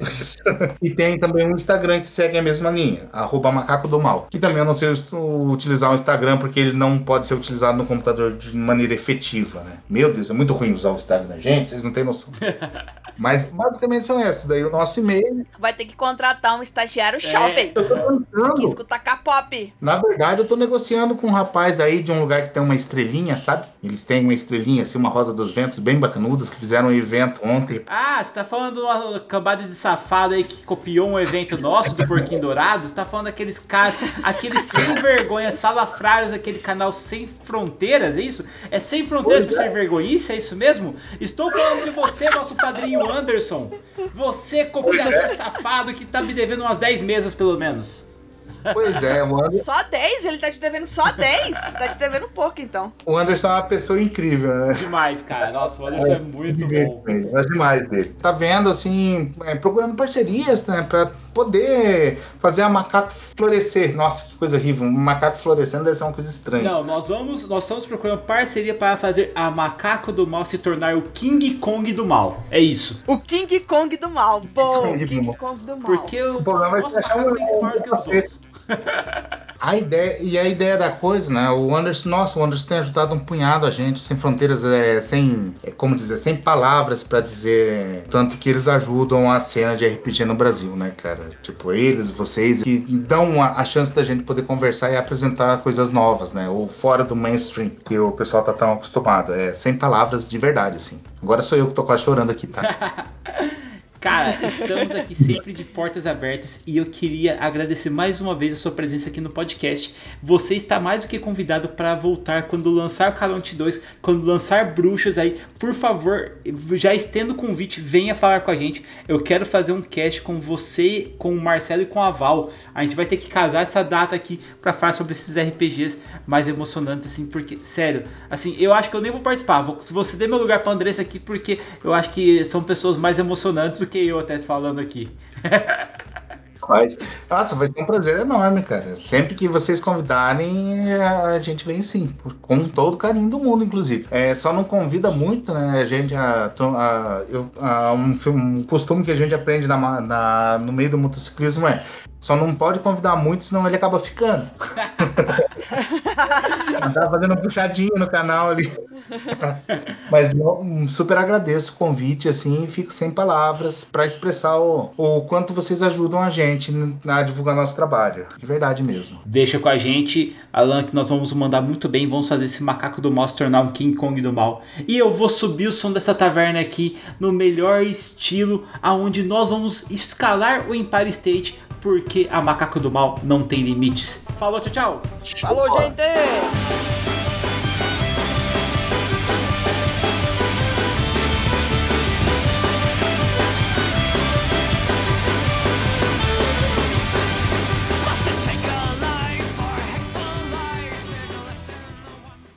e tem também um Instagram que segue a mesma linha, arroba Macaco do Mal, que também eu não sei utilizar o Instagram porque ele não pode ser utilizado no computador de maneira efetiva, né? Meu Deus, é muito ruim usar o Instagram, gente, vocês não têm noção. Mas basicamente são essas. Daí o nosso e-mail. Vai ter que contratar um estagiário shopping. Eu tô tentando. Que escuta K-pop. Na verdade, eu tô negociando com um rapaz aí de um lugar que tem uma estrelinha, sabe? Eles têm uma estrelinha, assim, uma rosa dos ventos bem bacanudas, que fizeram um evento ontem. Ah, você tá falando de uma cambada de safado aí que copiou um evento nosso do Porquinho Dourado? Você tá falando daqueles caras, aqueles sem vergonha, salafrários, aquele canal Sem Fronteiras, é isso? É Sem Fronteiras Pois é. ser vergonhice, é isso mesmo? Estou falando de você, nosso padrinho Anderson. Você, copiador safado, que tá me devendo umas 10 mesas pelo menos. Pois é, o Anderson, Só 10? Ele tá te devendo só 10? tá te devendo pouco, então. o Anderson é uma pessoa incrível, né? Demais, cara. Nossa, o Anderson é muito Diverte bom. ele, Gosto demais dele. Tá vendo, assim, é, procurando parcerias, né? Pra poder fazer a macaco florescer. Nossa, que coisa horrível. Um macaco florescendo deve ser uma coisa estranha. Não, nós vamos, nós estamos procurando parceria para fazer a Macaco do Mal se tornar o King Kong do Mal. É isso. O King Kong do mal. Bom, King. Kong do mal. Porque o, O problema é que achar um- tem que ser maior que os outros. A ideia, e a ideia da coisa, né? O Anderson, nossa, o Anderson tem ajudado um punhado a gente, sem fronteiras, é, sem, é, como dizer, sem palavras pra dizer, é, tanto que eles ajudam a cena de RPG no Brasil, né, cara? Tipo, eles, vocês, que dão a, a chance da gente poder conversar e apresentar coisas novas, né? Ou fora do mainstream, que o pessoal tá tão acostumado. É, sem palavras de verdade, assim. Agora sou eu que tô quase chorando aqui, tá? Cara, estamos aqui sempre de portas abertas e eu queria agradecer mais uma vez a sua presença aqui no podcast. Você está mais do que convidado para voltar quando lançar Caronte 2, quando lançar Bruxas aí. Por favor, já estendo o convite, venha falar com a gente. Eu quero fazer um cast com você, com o Marcelo e com a Val. A gente vai ter que casar essa data aqui para falar sobre esses RPGs mais emocionantes, assim, porque, sério, assim, eu acho que eu nem vou participar. Se você der meu lugar pra Andressa aqui, porque eu acho que são pessoas mais emocionantes do que eu até falando aqui. Mas, nossa, vai ser um prazer enorme, cara. Sempre que vocês convidarem, é, a gente vem sim, por- com todo o carinho do mundo, inclusive. É, só não convida muito, né? A gente, a, a- a- um, um costume que a gente aprende na na- no meio do motociclismo é só não pode convidar muito, senão ele acaba ficando. Tava fazendo um puxadinho no canal ali. Mas não, super agradeço o convite, assim, fico sem palavras para expressar o, o quanto vocês ajudam a gente a divulgar nosso trabalho. De verdade mesmo. Deixa com a gente, Alan, que nós vamos mandar muito bem. Vamos fazer esse macaco do mal se tornar um King Kong do mal. E eu vou subir o som dessa taverna aqui no melhor estilo, aonde nós vamos escalar o Empire State, porque a macaco do mal não tem limites. Falou, tchau, tchau! Falou, gente!